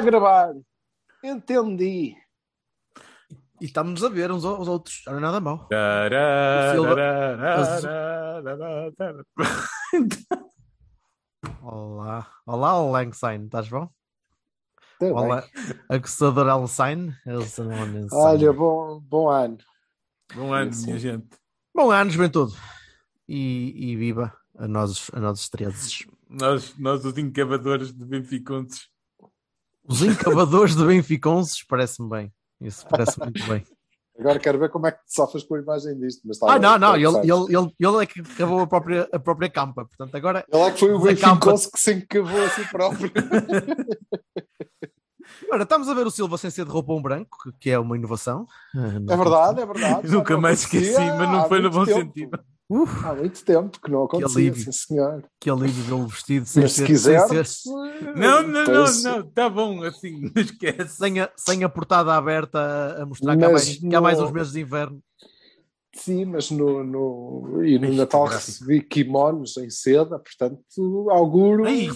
A gravar. Entendi. E estamos a ver uns aos outros. Não é nada mau. Olá. Olá, Langsign. Estás bom? Tá. Olá, Aguçador Alsign. Olha, bom, bom ano. Bom ano, minha gente. Bom ano, juventude. E, e viva a nós, a nós 13. Nós, nós os encavadores de Benficontes. Os encavadores de Benficonces, parece-me bem. Isso parece muito bem. Agora quero ver como é que te sofres com a imagem disto. Mas está Ah, não, não. está Ele, ele, ele, ele é que acabou a própria, a própria campa. Portanto, agora Ele é que foi o. Benficonce que se encavou a si próprio. Ora, estamos a ver o Silva sem ser de roupão branco, que- é uma inovação. É verdade, é verdade. Nunca mais esqueci, mas não foi no bom tempo. sentido. Uf, Há muito tempo que não acontecia, alívio. sim senhor. que alívio vê-lo vestido sem Mas se ser, quiser, sem, ser- Não, não, não, não. Está bom, assim, não esquece. sem a, sem a portada aberta a- mostrar que há, mais, que há mais uns meses de inverno. Sim, mas no, no, e no Natal recebi kimonos em seda, portanto, auguro Ei,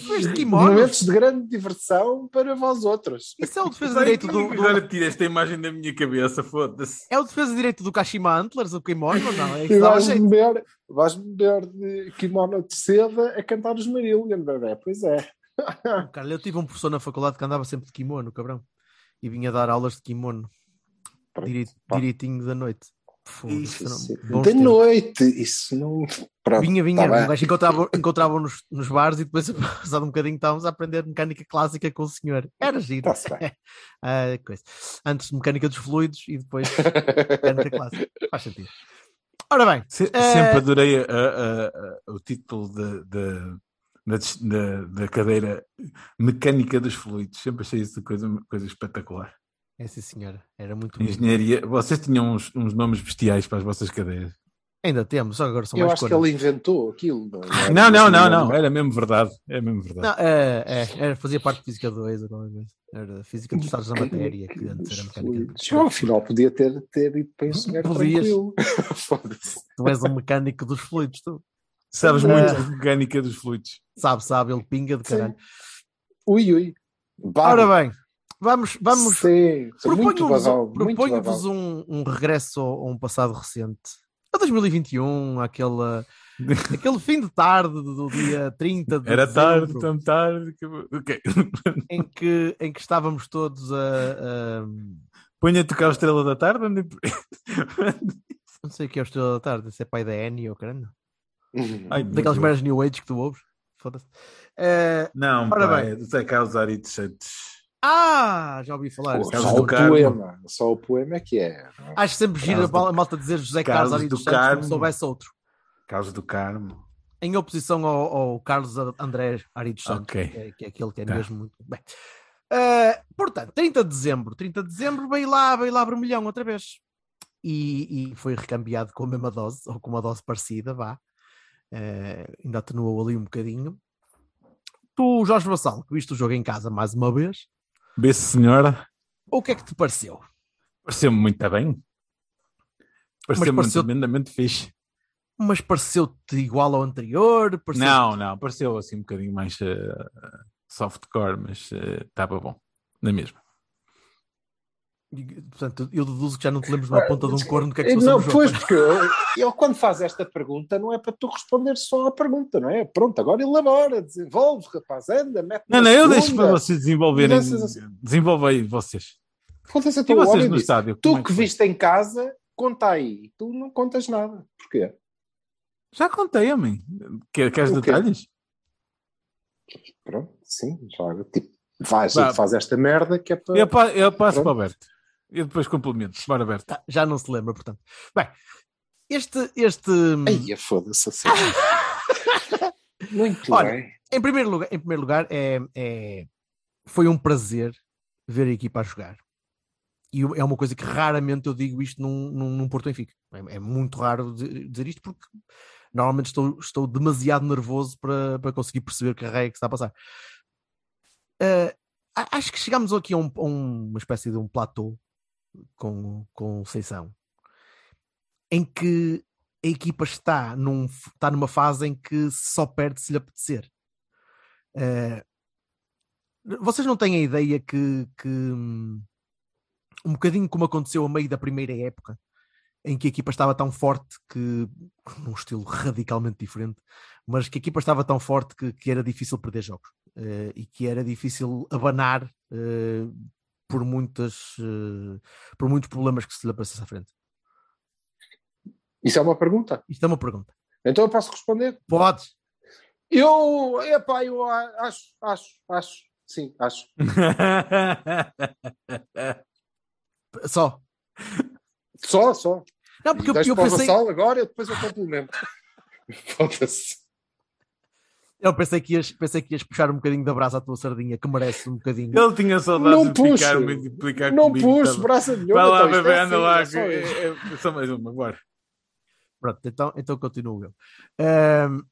momentos de grande diversão para vós outros. Isso é o defesa direito do, do- Agora tira esta imagem da minha cabeça, foda-se. É o defesa direito do Kashima Antlers, o Kimono, ou não? É vais-me ver, vais-me ver de kimono de seda a cantar os Marillion, bebê. Pois é. Cara, eu tive um professor na faculdade que andava sempre de kimono, cabrão. E vinha dar aulas de kimono. Pronto, pá. direitinho da noite. Não- Isso, bons de tempos. noite, isso não. Pronto, Vinha, vinha, tá um gajo encontrava, encontrava nos, nos bares e depois, passado um bocadinho, estávamos a aprender mecânica clássica com o senhor. Era giro. Ah, coisa. Antes mecânica dos fluidos e depois mecânica clássica. Faz sentido. Ora bem, Se- Eh, Sempre adorei a- a- a- o título de- de- da- da cadeira Mecânica dos Fluidos. Sempre achei isso coisa, coisa espetacular. É sim, senhora. Era muito bonito. Engenharia. Vocês tinham uns, uns nomes bestiais para as vossas cadeiras. Ainda temos, só agora são Eu mais acho que cores. ele inventou aquilo. Não, é? Não, não, não, não. Mas Era mesmo verdade. É mesmo verdade. Não, é, é, era, fazia parte de Física 2 ou qualquer coisa. Era Física dos Estados da Matéria, que antes era mecânica. Fluidos. Não, afinal, podia ter, ter ido para engenheiro Podias. Tu és um mecânico dos fluidos, tu. Sabes É. muito de mecânica dos fluidos. Sabe, sabe, ele pinga de Sim. caralho. Ui, ui. Bah, Ora bem, vamos, vamos, proponho-vos badal. um, um regresso a um passado recente. A 2021, aquele, aquele fim de tarde do dia 30 de Era tarde, dezembro, tão tarde. que- Ok. em, que, em que estávamos todos a, a- Ponha a tocar a estrela da tarde. ande- Não sei o que é o Estrela da Tarde, se é pai da Annie ou caralho. Ai, Daquelas meras New Age que tu ouves. Foda-se. Eh, Não, Ora pá, bem. é do Zé Carlos Aritos Santos. Ah, já ouvi falar. Pô, Carlos só o Carmo. poema, só o poema é que é. é? Acho sempre do- a malta dizer José Carlos Carlos, do dos Santos como Carmo. se soubesse outro. Carlos do Carmo. Em oposição ao, ao Carlos André Ari dos Santos, Ok. que, é, que é aquele que é Tá. mesmo muito bem. Eh, portanto, 30 de dezembro. 30 de dezembro veio lá, veio lá vermelhão outra vez. E, e foi recambiado com a mesma dose, ou com uma dose parecida, vá. Eh, ainda atenuou ali um bocadinho. Tu, Jorge Vassal, que viste o jogo em casa mais uma vez, Vê-se, senhora. o que é que te pareceu? Pareceu-me muito bem. Pareceu-me pareceu- tremendamente fixe. Mas pareceu-te igual ao anterior? Pareceu Não, não, pareceu assim um bocadinho mais eh, softcore, mas eh, estava bom. Na mesma. Portanto, eu deduzo que já não te lembras de uma ponta de um corno do que é que se Eh, Não, pois, porque ele quando faz esta pergunta não é para tu responder só à pergunta, não é? Pronto, agora elabora, desenvolve, rapaz, anda, mete Não, na não, eu segunda. deixo para vocês desenvolverem. Mas essas- Desenvolvei vocês. Foda-se, E então, vocês no estádio? Tu é que foi? viste em casa, conta aí. Tu não contas nada. Porquê? Já contei, homem. Quer- Queres O detalhes? Pronto, sim, já, tipo, vais Vá. e faz esta merda que é para... Eu, pa- eu passo Pronto. para o Berto. Eu depois complemento. Bora, Berto. Tá, já não se lembra, portanto. Bem, Este, este, Ai, foda-se assim. Muito Olha, bem. em primeiro lugar, em primeiro lugar é, é- foi um prazer ver a equipa a jogar. E é uma coisa que raramente eu digo isto num, num, num Porto Benfica. É, é muito raro dizer isto porque normalmente estou, estou demasiado nervoso para, para conseguir perceber o que raio é que está a passar. A- acho que chegamos aqui a, um- a uma espécie de um platô com, com o em que a equipa está, num, está numa fase em que só perde se lhe apetecer. Eh, vocês não têm a ideia que, que, hum, um bocadinho como aconteceu a meio da primeira época, em que a equipa estava tão forte que, num estilo radicalmente diferente, mas que a equipa estava tão forte que, que era difícil perder jogos eh, e que era difícil abanar eh, por, muitas, eh, por muitos problemas que se lhe aparecesse à frente. Isso é uma pergunta? Isto é uma pergunta. Então eu posso responder? Podes? Eu, epá, eu acho, acho, acho. Sim, acho. Só. Só, só. Não, porque eu, eu pensei, agora e depois eu complemento. Foda-se. Eu pensei que, ias, pensei que ias puxar um bocadinho da brasa à tua sardinha, que merece um bocadinho. Ele tinha saudades Não de ficar, puxo. ficar Não comigo, puxo braça nenhuma. Vai lá, então, bebê, é anda assim, lá. é isso. é- é- Só mais uma, bora. Pronto, então, então continuo eu. Ahm,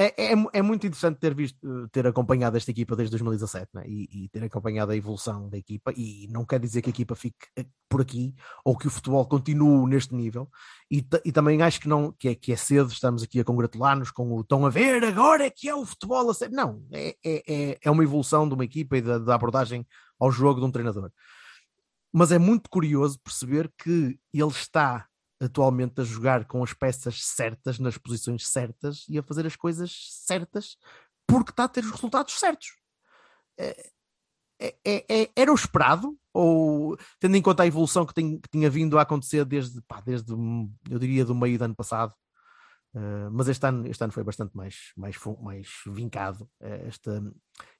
é, é, é muito interessante ter visto, ter acompanhado esta equipa desde 2017 né? e, e ter acompanhado a evolução da equipa. E não quer dizer que a equipa fique eh, por aqui ou que o futebol continue neste nível. E, e também acho que, não, que, é, que é cedo, estamos aqui a congratular-nos com o estão a ver agora é que é o futebol a sério. Não, é, é, é- é uma evolução de uma equipa e da, da abordagem ao jogo de um treinador. Mas é muito curioso perceber que ele está atualmente a jogar com as peças certas, nas posições certas e a fazer as coisas certas porque está a ter os resultados certos. É- é- é- é- era o esperado? Ou tendo em conta a evolução que, tem- que tinha vindo a acontecer desde, pá, desde eu diria, do meio do ano passado? Uh, mas este ano, este ano foi bastante mais, mais, mais vincado. Este,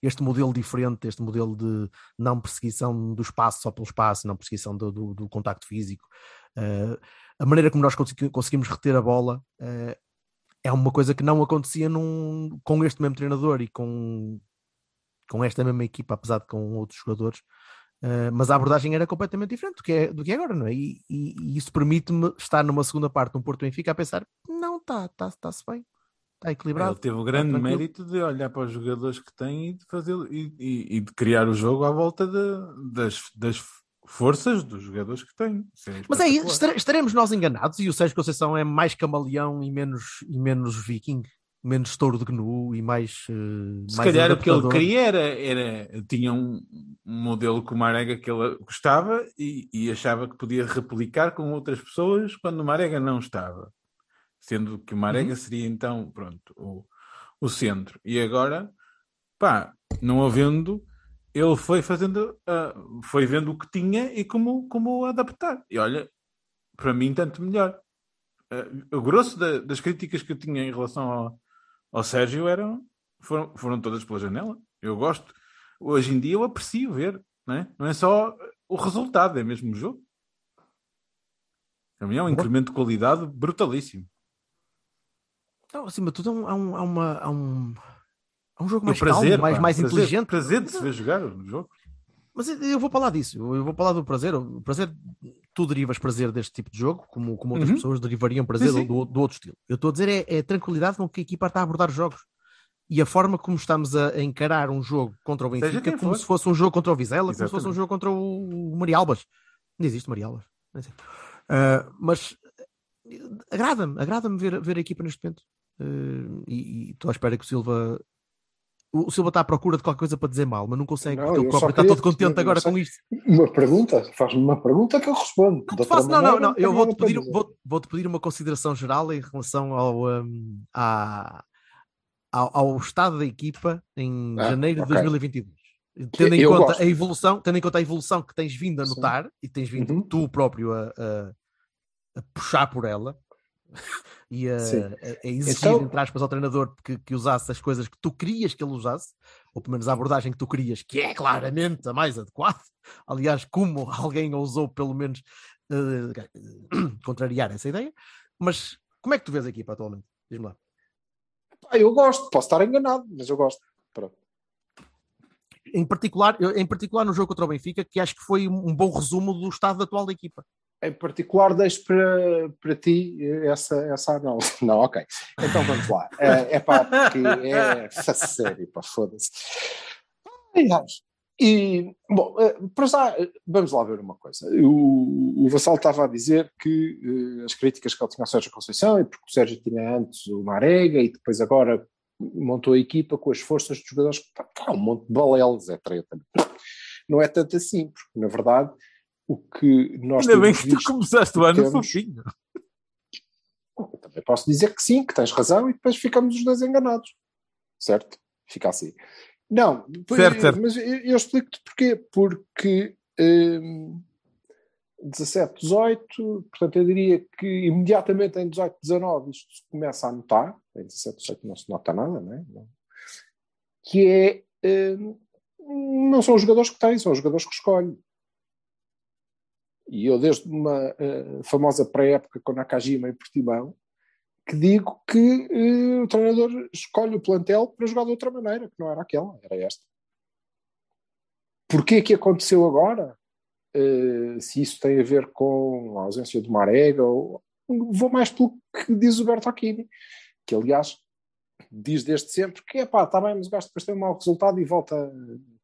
este modelo diferente, este modelo de não perseguição do espaço só pelo espaço, não perseguição do, do, do contacto físico. Uh, a maneira como nós consegui- conseguimos reter a bola uh, é uma coisa que não acontecia num, com este mesmo treinador e com, com esta mesma equipa, apesar de com outros jogadores. Uh, mas a abordagem era completamente diferente do que é, do que é agora, não é? E, e- e isso permite-me estar numa segunda parte um Porto Benfica a pensar: não, está tá, tá-se bem, está equilibrado. Ele teve o grande tranquilo. mérito de olhar para os jogadores que tem e de fazer e- e de criar o jogo à volta de- das, das forças dos jogadores que. Isso é Mas é estar- estaremos nós enganados e o Sérgio Conceição é mais camaleão e menos, e menos viking, menos touro de gnu e mais. uh, Se mais calhar o que ele queria era, era tinha um, um modelo com o Marega que ele gostava e, e achava que podia replicar com outras pessoas quando o Marega não estava. Sendo que o Marega Uhum. seria então, pronto, o, o centro. E agora, pá, não havendo, ele foi fazendo, ah, foi vendo o que tinha e como, como adaptar. E olha, para mim, tanto melhor. Ah, o grosso da- das críticas que eu tinha em relação ao, ao Sérgio eram, foram, foram todas pela janela. Eu gosto. Hoje em dia eu aprecio ver, não é? Não é só o resultado, é mesmo o jogo. Para mim é um incremento de qualidade brutalíssimo. Não, acima de tudo, há um, há um, há uma- há um, há um jogo mais prazer, calmo, mais, pá, mais prazer- inteligente. prazer de se ver jogar o jogo. Mas eu- vou falar disso, eu vou falar do prazer. O prazer, tu derivas prazer deste tipo de jogo, como, como outras Uhum. pessoas derivariam prazer Sim, sim. Do, do outro estilo. Eu estou a dizer é, é a tranquilidade com que a equipa está a abordar os jogos. E a forma como estamos a, a encarar um jogo contra o Benfica como for. se fosse um jogo contra o Vizela, como se fosse um Exatamente. jogo contra o, o Marialbas. Não existe Marialbas. não sei. Ah, mas eh, agrada-me, agrada-me ver, ver a equipa neste momento. E e estou à espera que o Silva. O o Silva está à procura de qualquer coisa para dizer mal, mas não consegue, Não, só próprio está todo contente agora eu com isto. Uma pergunta, faz-me uma pergunta que eu respondo. Não, De faço, não, não, não. Eu vou-te pedir, vou, vou-te pedir uma consideração geral em relação ao, hum, à- ao, ao estado da equipa em Ah, janeiro de ok. 2022. Tendo em, eu conta gosto. a evolução, tendo em conta a evolução que tens vindo a Sim. notar e tens vindo Uhum. tu próprio a, a- a puxar por ela e a, a- exigir, Então- entre aspas, ao treinador que, que usasse as coisas que tu querias que ele usasse, ou pelo menos a abordagem que tu querias, que é claramente a mais adequada. Aliás, como alguém ousou pelo menos eh, contrariar essa ideia. Mas como é que tu vês a equipa atualmente? Diz-me lá. Ah, eu gosto, posso estar enganado, mas eu gosto. Pronto. Em particular, em particular no jogo contra o Benfica, que acho que foi um bom resumo do estado atual da equipa. Em particular, deixo para, para ti essa, essa análise. Não, ok. Então vamos lá. É, é pá, porque é sério, pá, foda-se. E, bom, eh, para já, vamos lá ver uma coisa. O, o Vassal estava a dizer que eh, as críticas que ele tinha ao Sérgio Conceição, e porque o Sérgio tinha antes o Marega e depois agora montou a equipa com as forças dos jogadores, pá, pá, um monte de balelos, é treta. Não é tanto assim, porque na verdade o que nós Ainda bem que tu começaste o ano temos- fofinho. também posso dizer que sim, que tens razão, e depois ficamos os dois enganados. Certo? Fica assim. Não, depois- Certo, certo. mas eu, eu explico-te porquê. Porque hum, 17, 18, portanto eu diria que imediatamente em 18, 19 isto se começa a notar, em 17, 18 não se nota nada, não é? Não. Que é, hum, não são os jogadores que têm, são os jogadores que escolhem. E eu, desde uma eh, famosa pré-época com Nakajima e Portimão, que digo que eh, o treinador escolhe o plantel para jogar de outra maneira, que não era aquela, era esta. Porquê que aconteceu agora? Eh, se isso tem a ver com a ausência do Marega, ou, vou mais pelo que diz o Bertocchini, que aliás diz desde sempre que é pá, está bem, mas o gajo depois tem um mau resultado e volta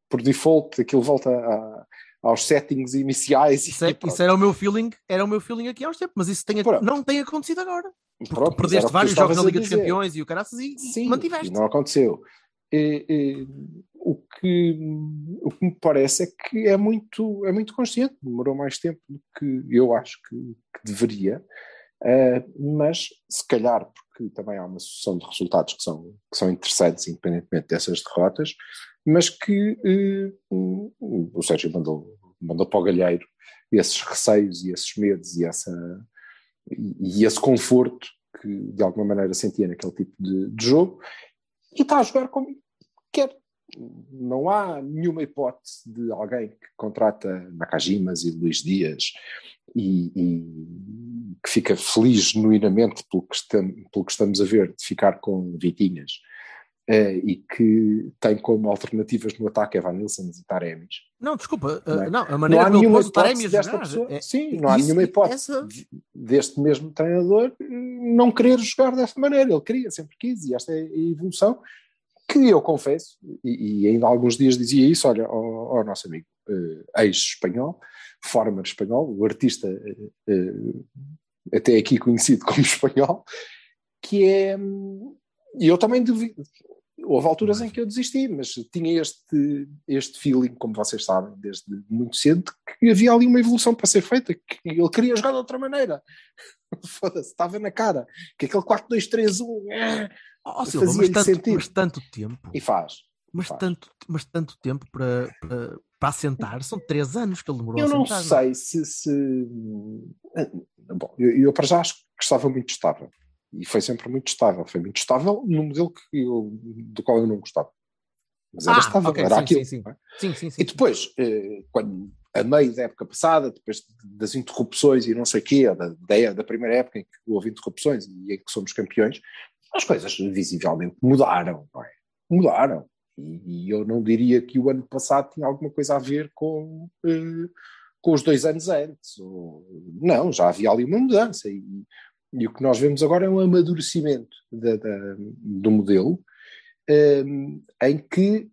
por default, aquilo volta a- aos settings iniciais. Isso, é- e pronto. isso era o meu feeling, era o meu feeling aqui há uns tempos, mas isso tem, Pronto. não tem acontecido agora. Pronto, perdeste vários jogos na Liga dos. Campeões e o caraças e, Sim, mantiveste. e não aconteceu. E, e, o, que, o que me parece é que é muito, é muito consciente, demorou mais tempo do que eu acho que, que deveria, eh, mas se calhar porque também há uma sucessão de resultados que são, que são interessantes, independentemente dessas derrotas, mas que eh, o Sérgio mandou, mandou para o galheiro esses receios e esses medos e, essa, e, e esse conforto que de alguma maneira sentia naquele tipo de, de jogo e está a jogar como quer. Não há nenhuma hipótese de alguém que contrata Nakajimas e Luís Dias e, e que fica feliz genuinamente pelo que, estam- pelo que estamos a ver de ficar com Vitinhas eh, e que tem como alternativas no ataque Evan Nilsson e Taremis. Não, desculpa, Não é? uh, não, a Não maneira há como ele nenhuma hipótese desta jogar. pessoa. é- Sim, não há isso- nenhuma hipótese essa- de- deste mesmo treinador eh, não querer jogar dessa maneira. Ele queria, sempre quis, e esta é a evolução que eu confesso, e, e ainda há alguns dias dizia isso, olha, ao, ao nosso amigo eh, ex-espanhol, former espanhol, o artista até aqui conhecido como espanhol, que é. hum, E eu também duvido. Houve alturas em que eu desisti, mas tinha este, este feeling, como vocês sabem, desde muito cedo, que havia ali uma evolução para ser feita, que ele queria jogar de outra maneira. Foda-se, estava na cara. Que aquele 4-2-3-1 eh, Oh, Silva, mas fazia-lhe tanto, sentido. mas tanto tempo, E faz. mas faz. tanto, mas tanto tempo para, para, para assentar, são três anos que ele demorou Eu a não assentar. sei se. se... Bom, eu, eu para já acho que estava muito estável. E foi sempre muito estável. Foi muito estável no modelo que eu, do qual eu não gostava. Mas era Ah, estável, ok, era sim, aquilo. sim, sim. é? Sim, sim, sim. E depois, eh, quando, a meio da época passada, depois das interrupções e não sei o quê, da, da, da primeira época em que houve interrupções e em que somos campeões, as coisas visivelmente mudaram, é? Mudaram. E, e eu não diria que o ano passado tinha alguma coisa a ver com, eh, com os dois anos antes. Ou- não, já havia ali uma mudança. E, e o que nós vemos agora é um amadurecimento da- da- do modelo, eh, em que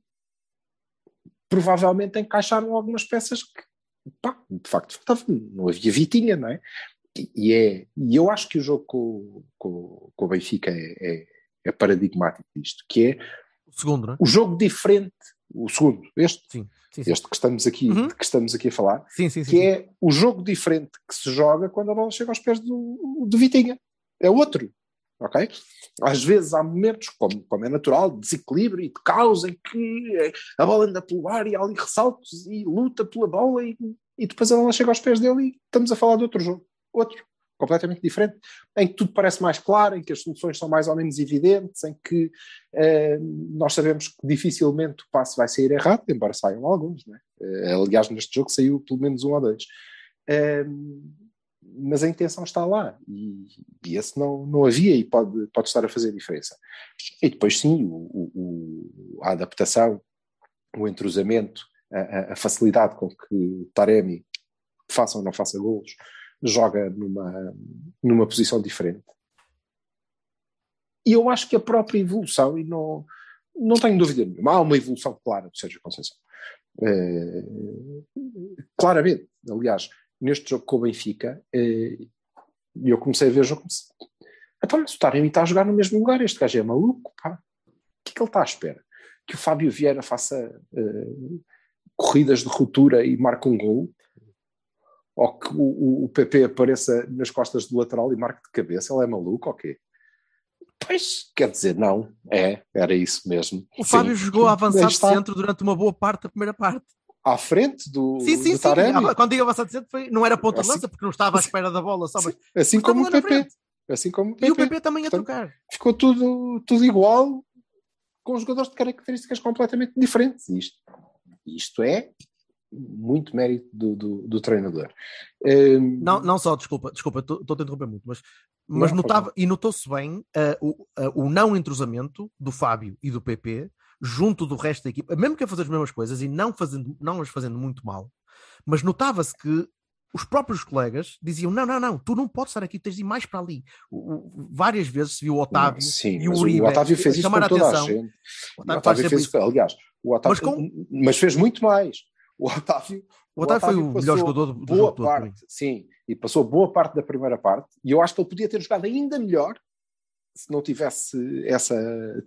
provavelmente encaixaram algumas peças que, pá, de facto, faltavam. não havia Vitinha, não é? E, é, e eu acho que o jogo com, com, com o Benfica é, é, é paradigmático disto, que é O segundo, é? o jogo diferente, o segundo, este, Sim, sim, sim. este que estamos aqui, Uhum. que estamos aqui a falar, que é o jogo diferente que se joga quando a bola chega aos pés do, do Vitinha. É outro. Ok? Às vezes há momentos, como, como é natural, de desequilíbrio e de caos em que a bola anda pelo ar e há ali ressaltos e luta pela bola e, e depois a bola chega aos pés dele e estamos a falar de outro jogo. Outro. Completamente diferente. Em que tudo parece mais claro, em que as soluções são mais ou menos evidentes, em que eh, nós sabemos que dificilmente o passe vai sair errado, embora saiam alguns. Não é? Eh, aliás, neste jogo saiu pelo menos um ou dois. Eh, mas a intenção está lá e, e esse não, não havia e pode, pode estar a fazer diferença. E depois, sim, o, o, a adaptação, o entrosamento, a, a, facilidade com que Taremi, faça ou não faça golos, joga numa, numa posição diferente. E eu acho que a própria evolução, e não, não tenho dúvida nenhuma, há uma evolução clara do Sérgio Conceição. É, claramente, aliás, neste jogo com o Benfica, eh, eu comecei a ver o jogo. Então, o Taremi está a jogar no mesmo lugar, este gajo é maluco, pá. O que é que ele está à espera? Que o Fábio Vieira faça uh, corridas de ruptura e marque um gol? Ou que o, o, PP apareça nas costas do lateral e marque de cabeça? Ele é maluco ou quê? Pois, quer dizer, não, é, era isso mesmo. O Fábio Sim. jogou avançado centro durante uma boa parte da primeira parte à frente do, sim, sim, do Taremi. Sim. Quando digo avançado centro, foi, não era ponta de assim, lança, porque não estava à espera da bola. Só, mas, assim como o PP. Assim como o PP. E o PP também a trocar. Ficou tudo, tudo igual, com jogadores de características completamente diferentes. Isto, isto é muito mérito do, do, do treinador. Um... Não, não só, desculpa, desculpa, estou a interromper muito, mas, mas não, notava, e notou-se bem uh, o, uh, o não entrosamento do Fábio e do PP junto do resto da equipa, mesmo que a fazer as mesmas coisas e não, fazendo, não as fazendo muito mal, mas notava-se que os próprios colegas diziam: não, não, não, tu não podes estar aqui, tens de ir mais para ali. O, o, várias vezes se viu o Otávio Sim, e o Uribe. O Otávio fez isso com toda a, a gente. O Otávio, o Otávio fez isso. aliás, o Otávio, mas, com... mas, fez muito mais. O Otávio, o Otávio, foi o melhor jogador do, do boa jogo parte, todo, sim, e passou boa parte da primeira parte, e eu acho que ele podia ter jogado ainda melhor se não tivesse essa,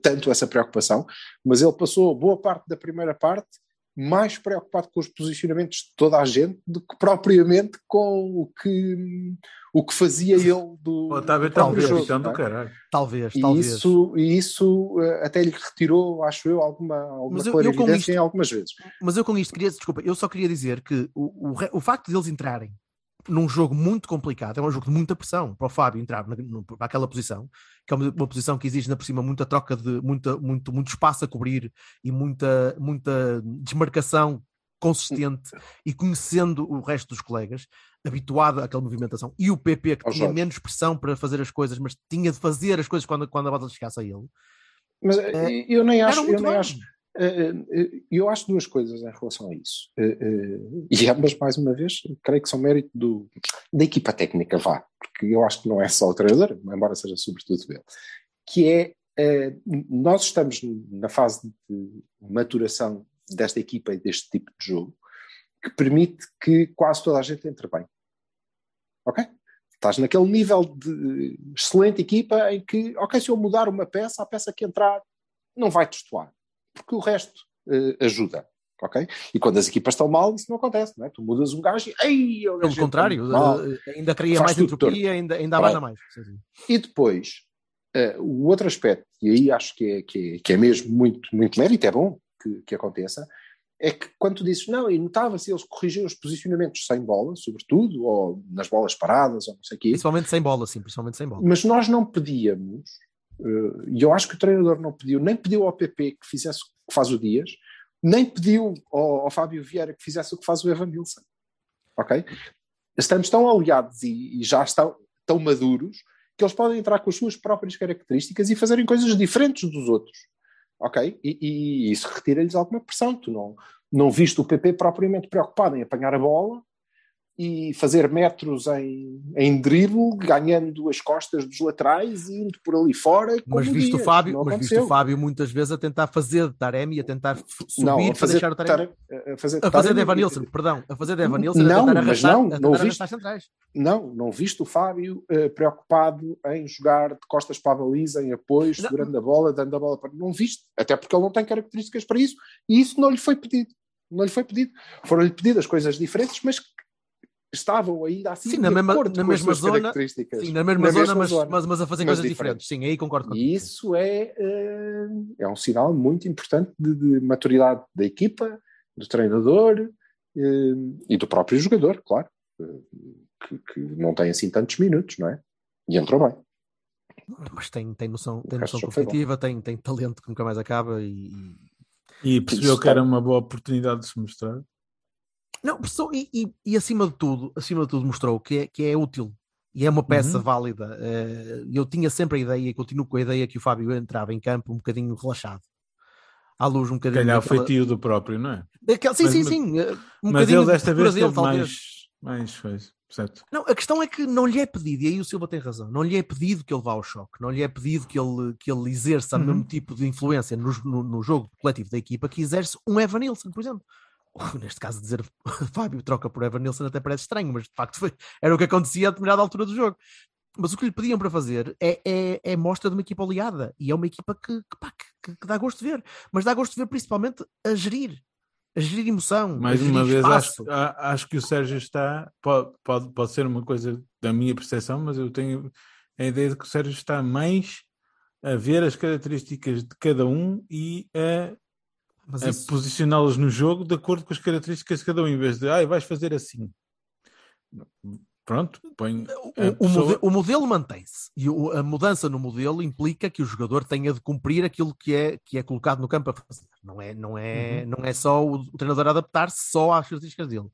tanto essa preocupação, mas ele passou boa parte da primeira parte mais preocupado com os posicionamentos de toda a gente do que propriamente com o que, o que fazia ele do. Oh, talvez talvez jogo, do caralho. Talvez, e talvez. Isso, e isso eh, até lhe retirou, acho eu, alguma, alguma mas eu, eu isto, em algumas vezes. Mas eu com isto queria, desculpa, eu só queria dizer que o, o, o facto de eles entrarem num jogo muito complicado, é um jogo de muita pressão para o Fábio entrar para aquela posição, que é uma, uma, posição que exige, na por cima, muita troca de muita, muito, muito espaço a cobrir e muita, muita desmarcação consistente e conhecendo o resto dos colegas, habituado àquela movimentação, e o PP que oh, tinha Jorge. menos pressão para fazer as coisas, mas tinha de fazer as coisas quando, quando a bola chegasse a ele. Mas é, eu nem acho, eu nem acho, eu acho duas coisas em relação a isso. Eh, e ambas, mais uma vez, creio que são mérito do, da equipa técnica, vá, porque eu acho que não é só o treinador, embora seja sobretudo dele, que é, nós estamos na fase de maturação desta equipa e deste tipo de jogo, que permite que quase toda a gente entre bem. Ok? Estás naquele nível de excelente equipa em que, ok, se eu mudar uma peça, a peça que entrar não vai testuar porque o resto uh, ajuda. Ok? E quando as equipas estão mal, isso não acontece, não é? Tu mudas um gajo e. Ei, Pelo contrário, eh, ainda cria mais entropia, ainda, ainda abana mais. E depois, uh, o outro aspecto, e aí acho que é, que é, que é mesmo muito, muito mérito, é bom que, que aconteça, é que quando tu dizes, não, e notava-se eles corrigiam os posicionamentos sem bola, sobretudo, ou nas bolas paradas, ou não sei o quê. Principalmente sem bola, sim, principalmente sem bola. Mas nós não pedíamos eh, e eu acho que o treinador não pediu, nem pediu ao PP que fizesse o que faz o Dias, nem pediu ao, ao Fábio Vieira que fizesse o que faz o Evan Nilsson. Ok? Estamos tão aliados e, e, já estão tão maduros que eles podem entrar com as suas próprias características e fazerem coisas diferentes dos outros. Ok? E, e isso retira-lhes alguma pressão. Tu não, não viste o PP propriamente preocupado em apanhar a bola e fazer metros em, em drible, ganhando as costas dos laterais e indo por ali fora. Mas visto, o Fábio, mas visto o Fábio muitas vezes a tentar fazer de Taremi, a tentar subir não, a para deixar o Taremi. a fazer, a fazer de Evan Nilsson, perdão, a fazer de Evan Nilsson, não, a tentar arrastar, não, não viste, Não, não viste o Fábio uh, preocupado em jogar de costas para a baliza, em apoio, segurando a bola, dando a bola para. Não viste, até porque ele não tem características para isso e isso não lhe foi pedido. Não lhe foi pedido. Foram-lhe pedidas coisas diferentes, mas estavam ainda assim sim, na mesma, na mesma zona, sim, na mesma na zona, mas, zona, mas, mas, a fazer coisas diferentes. diferentes. Sim, aí concordo contigo. E isso é, eh, é um sinal muito importante de, de maturidade da equipa, do treinador eh, e do próprio jogador, claro, eh, que, que, não tem assim tantos minutos, não é? E entrou bem. Mas tem, tem noção, tem noção competitiva, tem, tem talento que nunca mais acaba e. E percebeu que era uma boa oportunidade de se mostrar. Não, e, e, e, acima de tudo, acima de tudo mostrou que é, que é útil E é uma peça Uhum. válida. Eh, Eu tinha sempre a ideia, e continuo com a ideia que o Fábio entrava em campo um bocadinho relaxado. À luz, um bocadinho. calhar daquela- foi tio do próprio, não é? daquela- Sim, Mas- sim, sim. eh, Um Mas bocadinho ele desta de vez mais, mais coisa, certo? Não, a questão é que não lhe é pedido, e aí o Silva tem razão, não lhe é pedido que ele vá ao choque, não lhe é pedido que ele, que ele exerça o Uhum. mesmo tipo de influência no, no, no jogo coletivo da equipa que exerce um Evan Nilsson, por exemplo. Neste caso, dizer Fábio troca por Evan Nilsson até parece estranho, mas de facto foi, era o que acontecia a determinada altura do jogo. Mas o que lhe pediam para fazer é, é, é mostra de uma equipa oleada e é uma equipa que, que, pá, que- que dá gosto de ver, mas dá gosto de ver principalmente a gerir, a gerir emoção. Mais gerir uma vez, acho, acho que o Sérgio está. Pode, pode, pode ser uma coisa da minha percepção, mas eu tenho a ideia de que o Sérgio está mais a ver as características de cada um e a, Mas a isso- posicioná-los no jogo de acordo com as características de cada um, em vez de, ah, vais fazer assim. Pronto, põe. O, a o pessoa- mode- o modelo mantém-se e o- a mudança no modelo implica que o jogador tenha de cumprir aquilo que é, que é colocado no campo a fazer. Não é, não é, Uhum. não é só o, o treinador adaptar-se só às características dele.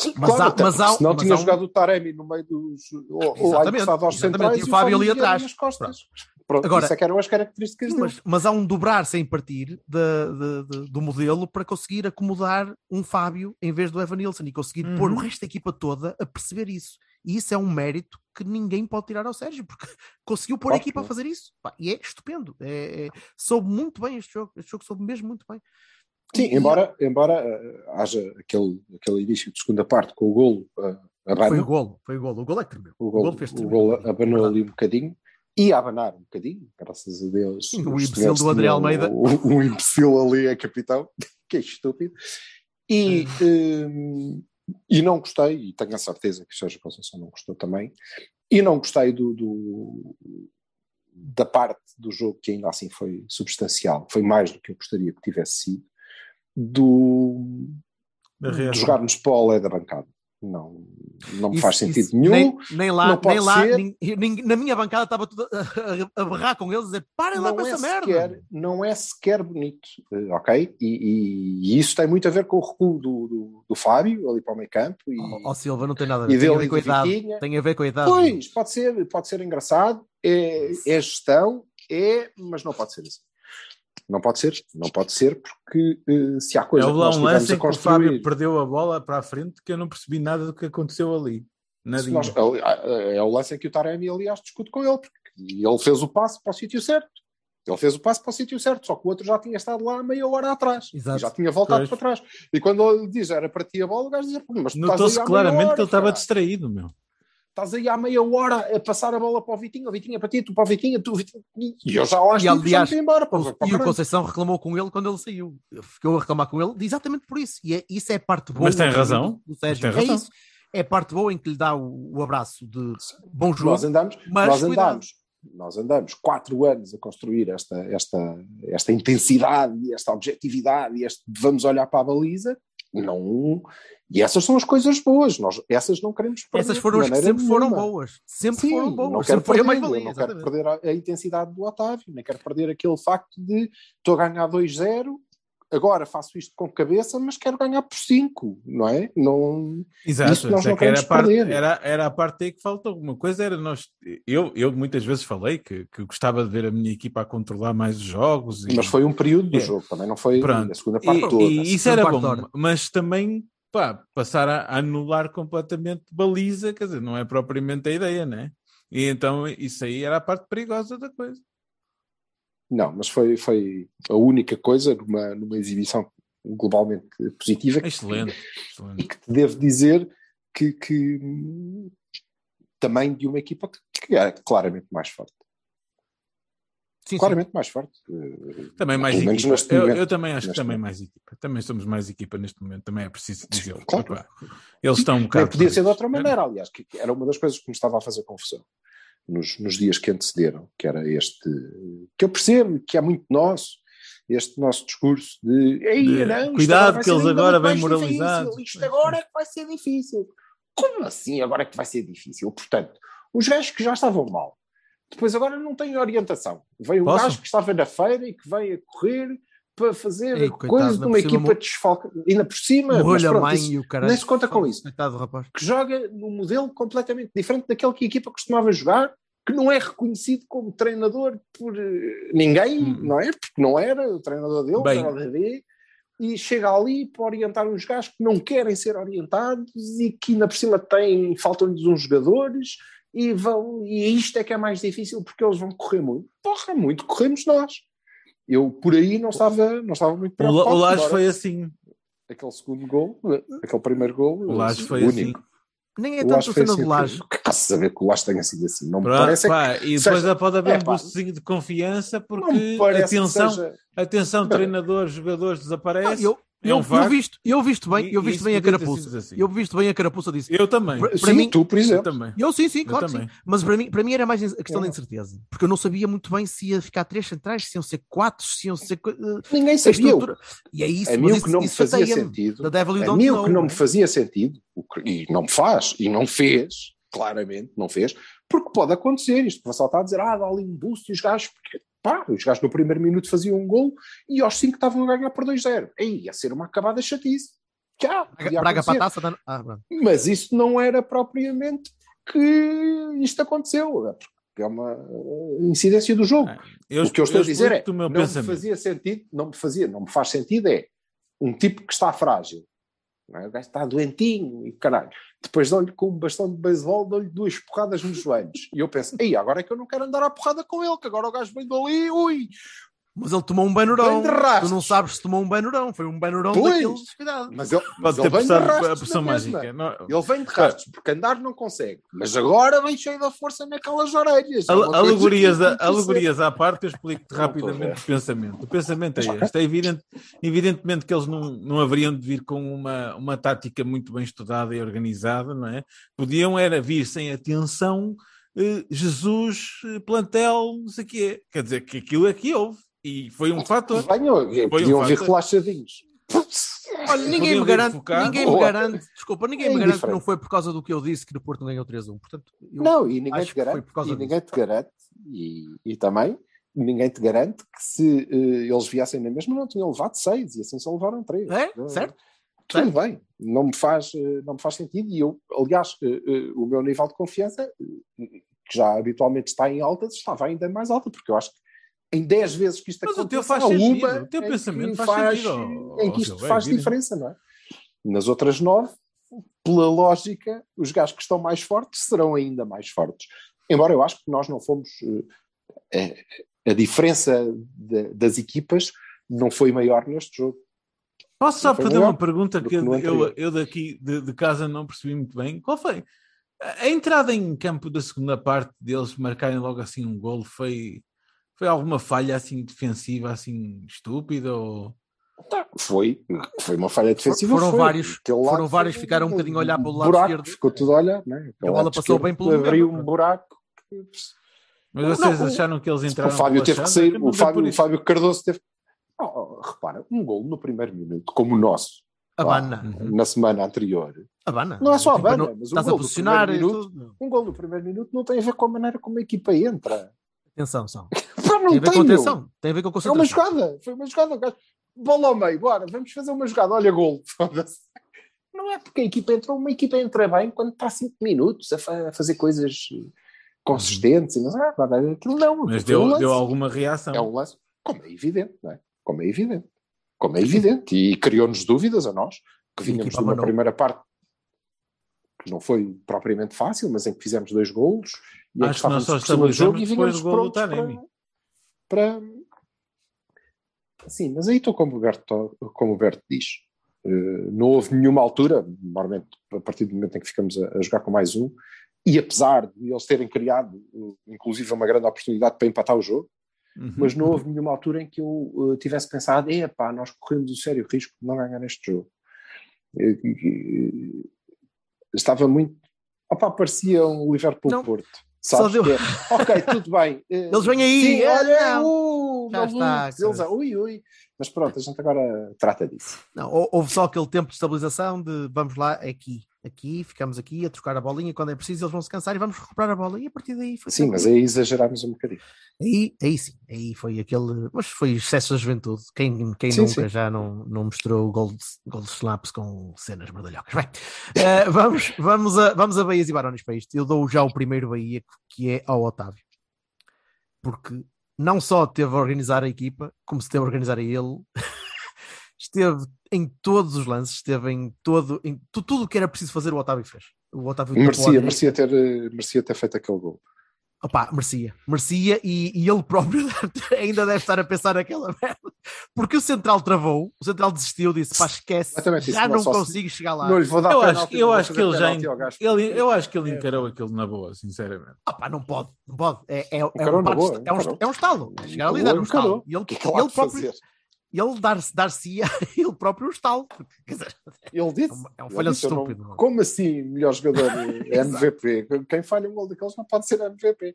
Sim, Mas claro, há- mas há- senão mas tinha há um- jogado o Taremi no meio dos. Ou, ou Exatamente, aos exatamente, centrais e o Fábio ali atrás. Pronto, Agora- isso é que eram as características dele. Mas, mas há um dobrar sem partir da- da- da- do modelo para conseguir acomodar um Fábio em vez do Evan Nilsson e conseguir pôr o Uhum. resto da equipa toda a perceber isso. E isso é um mérito que ninguém pode tirar ao Sérgio, porque conseguiu pôr a Óbvio. equipa a fazer isso. Pá, e é estupendo. É, é- soube muito bem este jogo. Este jogo soube mesmo muito bem. Sim, embora, embora eh, haja aquele, aquele início de segunda parte com o golo uh, abana, Foi o golo, foi o golo. O golo é que tremeu. o golo, fez o tremer. golo abanou Verdade. ali um bocadinho e a abanar um bocadinho, graças a Deus. Sim, o imbecil do André Almeida. O, imbecil ali é capitão, que é estúpido. E, eh, e não gostei, e tenho a certeza que o Sérgio Conceição não gostou também, e não gostei do, do- da parte do jogo que ainda assim foi substancial, foi mais do que eu gostaria que tivesse sido, do, de jogarmos para o da bancada. Não, não me Isso- faz sentido isso nenhum. Nem, nem lá, não nem lá nin- nin- na minha bancada estava tudo a, a, a berrar com eles, a dizer parem lá com é, essa sequer, merda. não é sequer bonito, eh, ok? E, e- e isso tem muito a ver com o recuo do, do, do Fábio ali para o meio campo e, Ó ó, Silva, não tem nada a e ver. Tem a ver com a idade. Tem a ver com a idade. Pois, pode ser, pode ser engraçado, é, é gestão, é, mas não pode ser assim. Não pode ser, não pode ser, porque eh, se há coisa Houve que lá nós um lance a em que o Fábio construir, perdeu a bola para a frente que eu não percebi nada do que aconteceu ali. se Nadinha. nós- é, é o lance em que o Taremi, aliás, discute com ele, porque ele fez o passe para o sítio certo. Ele fez o passe para o sítio certo, só que o outro já tinha estado lá meia hora atrás. Exato. E já tinha voltado Pois. para trás. E quando ele diz era para ti a bola, o gajo diz: mas tu Notou-se claramente hora, que ele estava caralho. distraído, meu. Estás aí há meia hora a passar a bola para o Vitinho, o Vitinho é para ti, tu para o Vitinho, tu, Vitinho. E eu já lá E, estive aliás, embora. Para, O- para, e o. Conceição reclamou com ele quando ele saiu. Ficou a reclamar com ele exatamente por isso. E é, isso é a parte boa Mas tem do- razão. do Sérgio. Tem É razão. isso. É a parte boa em que lhe dá o, o abraço de bom jogo. nós andamos, mas nós cuidado. andamos, nós andamos quatro anos a construir esta, esta, esta intensidade e esta objetividade e este vamos olhar para a baliza. Não, e essas são as coisas boas. Nós, essas não queremos perder. Essas foram as que sempre foram nenhuma. boas. Sempre Sim, foram não boas. quero Sempre perder, valia. não quero perder a, a intensidade do Otávio, nem quero perder aquele facto de estou a ganhar 2-0, agora faço isto com cabeça, mas quero ganhar por 5, não é? Não, Exato, nós essa não que era, a queremos parte, perder. era, era a parte aí que faltou. Uma coisa era nós. Eu, eu muitas vezes falei que, que gostava de ver a minha equipa a controlar mais os jogos. E, mas foi um período do É. jogo, também não foi Pronto. a segunda parte e, toda. e isso era bom, toda. mas também pá, passar a, a anular completamente baliza, quer dizer, não é propriamente a ideia, né? E então isso aí era a parte perigosa da coisa. Não, mas foi, foi a única coisa numa, numa exibição globalmente positiva que- Excelente, e que te devo dizer que, que, também de uma equipa que, que é claramente mais forte. Sim, sim. Claramente mais forte. Eh, Também mais equipa. Eu, eu também acho que Neste também momento. mais equipa. Também somos mais equipa neste momento, também é preciso dizer. claro. Eles estão um bocado. podia ser de outra maneira, aliás, que que era uma das coisas que me estava a fazer confusão nos, nos dias que antecederam, que era este, que eu percebo que é muito nosso, este nosso discurso de, Ei, não, cuidado que eles agora vêm moralizados. difícil, Isto agora é que vai ser difícil. Como assim agora é que vai ser difícil? Portanto, os gajos que já estavam mal, depois agora não têm orientação. Vem um gajo que estava na feira e que vem a correr para fazer Ei, coitado, coisas por cima, equipa mo- desfalca, ainda por cima, mas pronto, isso nem se conta com isso. Coitado que joga num modelo completamente diferente daquele que a equipa costumava jogar, que não é reconhecido como treinador por eh, ninguém, Hum. não é? Porque não era o treinador dele, Bem. era o DD, e chega ali para orientar uns gajos que não querem ser orientados e que ainda por cima têm, faltam-lhes uns jogadores e vão, e isto é que é mais difícil porque eles vão correr muito. Porra, muito corremos nós. Eu por aí não estava, não estava muito O, preocupado. o Laje embora foi assim. Aquele segundo gol, aquele primeiro gol, O Laje foi único. assim. Nem é tanto acho a cena assim, do Laje. Que que saber que o Laje tenha sido assim. Não me Pronto, parece é que- pá, e depois seja- pode haver é, um pá, boostzinho de confiança porque atenção, seja. atenção, Bem. treinador, jogadores Não, desaparece. eu, é eu, um eu visto, eu visto bem, eu visto bem a carapuça. assim. Eu visto bem a carapuça disso. Eu também. Para Sim, mim- tu, por Eu exemplo. também. Eu sim, sim, Eu claro que sim. Mas para mim, para mim era mais a questão da É. incerteza. Porque eu não sabia muito bem se ia ficar três centrais, se iam ser quatro, se iam ser. eh, Ninguém sabia. estrutura. E é isso, A mim mas o isso, que não me fazia sentido. Da A mim Know. o que não me é? fazia sentido, e não me faz, e não fez, claramente não fez, porque pode acontecer isto. O Vassal está a dizer, ah, dá ali um boost e os gajos, porque, pá, os gajos no primeiro minuto faziam um gol e aos cinco estavam a ganhar por 2-0. Aí ia ser uma acabada chatice. Já, Braga, Braga para taça. dá- Ah. Mas isso não era propriamente que isto aconteceu. é porque É uma uh, incidência do jogo. Eu, o que eu estou a dizer é, não me fazia sentido, não me fazia, não me faz sentido é um tipo que está frágil, não é? o gajo está doentinho e caralho. Depois dou-lhe com um bastão de beisebol, dou-lhe duas porradas nos joelhos. E eu penso, ei, agora é que eu não quero andar à porrada com ele, que agora o gajo vem dali, ui, Mas ele tomou um banurão. Tu não sabes se tomou um banurão. Foi um banurão Pois. daqueles. Cuidado. mas ele, mas Pode ele ter vem de rastros pressão na mesma. mágica. Não- Ele vem de rastros, porque andar não consegue. Mas agora vem cheio da força naquelas orelhas. É coisa Alegorias, a- alegorias à parte, eu explico-te rapidamente o pensamento. O pensamento é este. É evidente, evidentemente que eles não, não haveriam de vir com uma, uma tática muito bem estudada e organizada, não é? Podiam era vir sem atenção, eh, Jesus, eh, plantel, não sei o quê. Quer dizer, que aquilo é que houve. E foi um fator. Venham, Foi um podiam vir fator. relaxadinhos. Olha, ninguém Podiam me garante. focado. Ninguém me garante. Desculpa, ninguém É me garante que não foi por causa do que eu disse que o Porto não ganhou 3-1. Portanto, eu- Não, e ninguém te garante, por causa e disso. ninguém te garante, e, e também ninguém te garante que se eh, eles viessem na mesma não tinham levado seis e assim só levaram três. É? Eh, Certo? Tudo bem, não me faz, eh, não me faz sentido e eu, aliás, o meu nível de confiança, que já habitualmente está em altas, estava ainda mais alta, porque eu acho que em 10 vezes que isto Mas o acontece, teu faz há sentido, uma o teu pensamento faz faz, sentido, ó, em que isto é faz diferença, não é? Nas outras nove, pela lógica, os gajos que estão mais fortes serão ainda mais fortes. Embora eu acho que nós não fomos. eh, a, a diferença de- das equipas não foi maior neste jogo. Posso só fazer uma pergunta que eu, anterior. eu daqui de, de casa não percebi muito bem? Qual foi? A a entrada em campo da segunda parte deles marcarem logo assim um golo foi, foi alguma falha assim defensiva, assim estúpida? Ou... Tá, Foi, foi uma falha defensiva. Foram foi. vários- foram lado vários ficaram um bocadinho a olhar para o lado buraco, esquerdo. Ficou tudo a olhar, né? Aquele bola passou bem pelo Abriu um buraco. Mas Não, vocês o- acharam que eles O entraram Fábio teve que sair, não o Fábio, o. Fábio Cardoso teve. Oh, oh, repara, um gol no primeiro minuto, como o nosso, Habana. Uhum. na semana anterior. Habana. Não é só Tipo, Habana, não- mas o Estás a gol do posicionar minuto- tudo. Um gol no primeiro minuto não tem a ver com a maneira como a equipa entra. Atenção, são. Pá, não Tem a ver com atenção. Tem a ver com É uma concentração. jogada, foi uma jogada. o gajo, Bola ao meio, bora, vamos fazer uma jogada. Olha, gol. Não é porque a equipa entrou, uma equipa entra bem quando está 5 minutos a, fa- a fazer coisas consistentes. e Não, sei, ah, aquilo não. Mas foi um deu, deu alguma reação. É um lance, como é evidente, não é? Como é evidente. Como é evidente. E criou-nos dúvidas a nós, que vinhamos equipa de uma primeira parte que não foi propriamente fácil, mas em que fizemos dois golos e Acho que nós só do jogo e prontos Taremi. para, para... Sim, mas aí estou como o Berto, como o Berto diz. Eh, não houve nenhuma altura, normalmente a partir do momento em que ficamos a, a jogar com mais um, e apesar de eles terem criado, eh, inclusive, uma grande oportunidade para empatar o jogo, Uhum. mas não houve nenhuma altura em que eu eh, tivesse pensado, epá, nós corremos o sério risco de não ganhar este jogo. Eh, eh, estava muito. Opa, parecia um Liverpool-Porto. só deu- é, ok, tudo bem. eh, Eles vêm aí, Sim, é, olha, uh, Já está, eles, cara. ui, ui. Mas pronto, a gente agora trata disso. Não, hou- houve só aquele tempo de estabilização de vamos lá, é aqui. Aqui, ficamos aqui a trocar a bolinha quando é preciso, eles vão se cansar e vamos recuperar a bola. E a partir daí foi Sim, mas aí exagerámos um bocadinho. Aí, aí sim, aí foi aquele. Mas foi excesso da juventude. Quem, quem Sim, nunca sim. já não, não mostrou gold, gold slaps com cenas merdalhocas? Bem, eh, vamos, vamos, a, vamos a Bahias e Barões para isto. Eu dou já o primeiro Bahia, que é ao Otávio. Porque não só teve a organizar a equipa, como se teve a organizar a ele, esteve em todos os lances, esteve em todo, em tu- tudo o que era preciso fazer, o Otávio fez. O Otávio Merecia, merecia, ter, eh, merecia ter feito aquele gol. Opá, merecia, merecia e, e ele próprio ainda deve estar a pensar naquela merda, porque o Central travou, o Central desistiu, disse pá, esquece, já não só se- consigo chegar lá. Não lhe vou dar Eu acho, eu acho que ele já. Ele, eu acho que ele encarou aquilo na boa, sinceramente. Opá, não pode, não pode, é, é, é, um, boa, é, um, é um estalo, é chegar ali e dar um estalo, e ele, O que é que ele de próprio, fazer? Ele dar-se a ele próprio um estalo, porque, dizer, Ele disse. É um- é um disse, eu não- estúpido. Como assim, melhor jogador MVP? Quem falha um gol daqueles não pode ser MVP.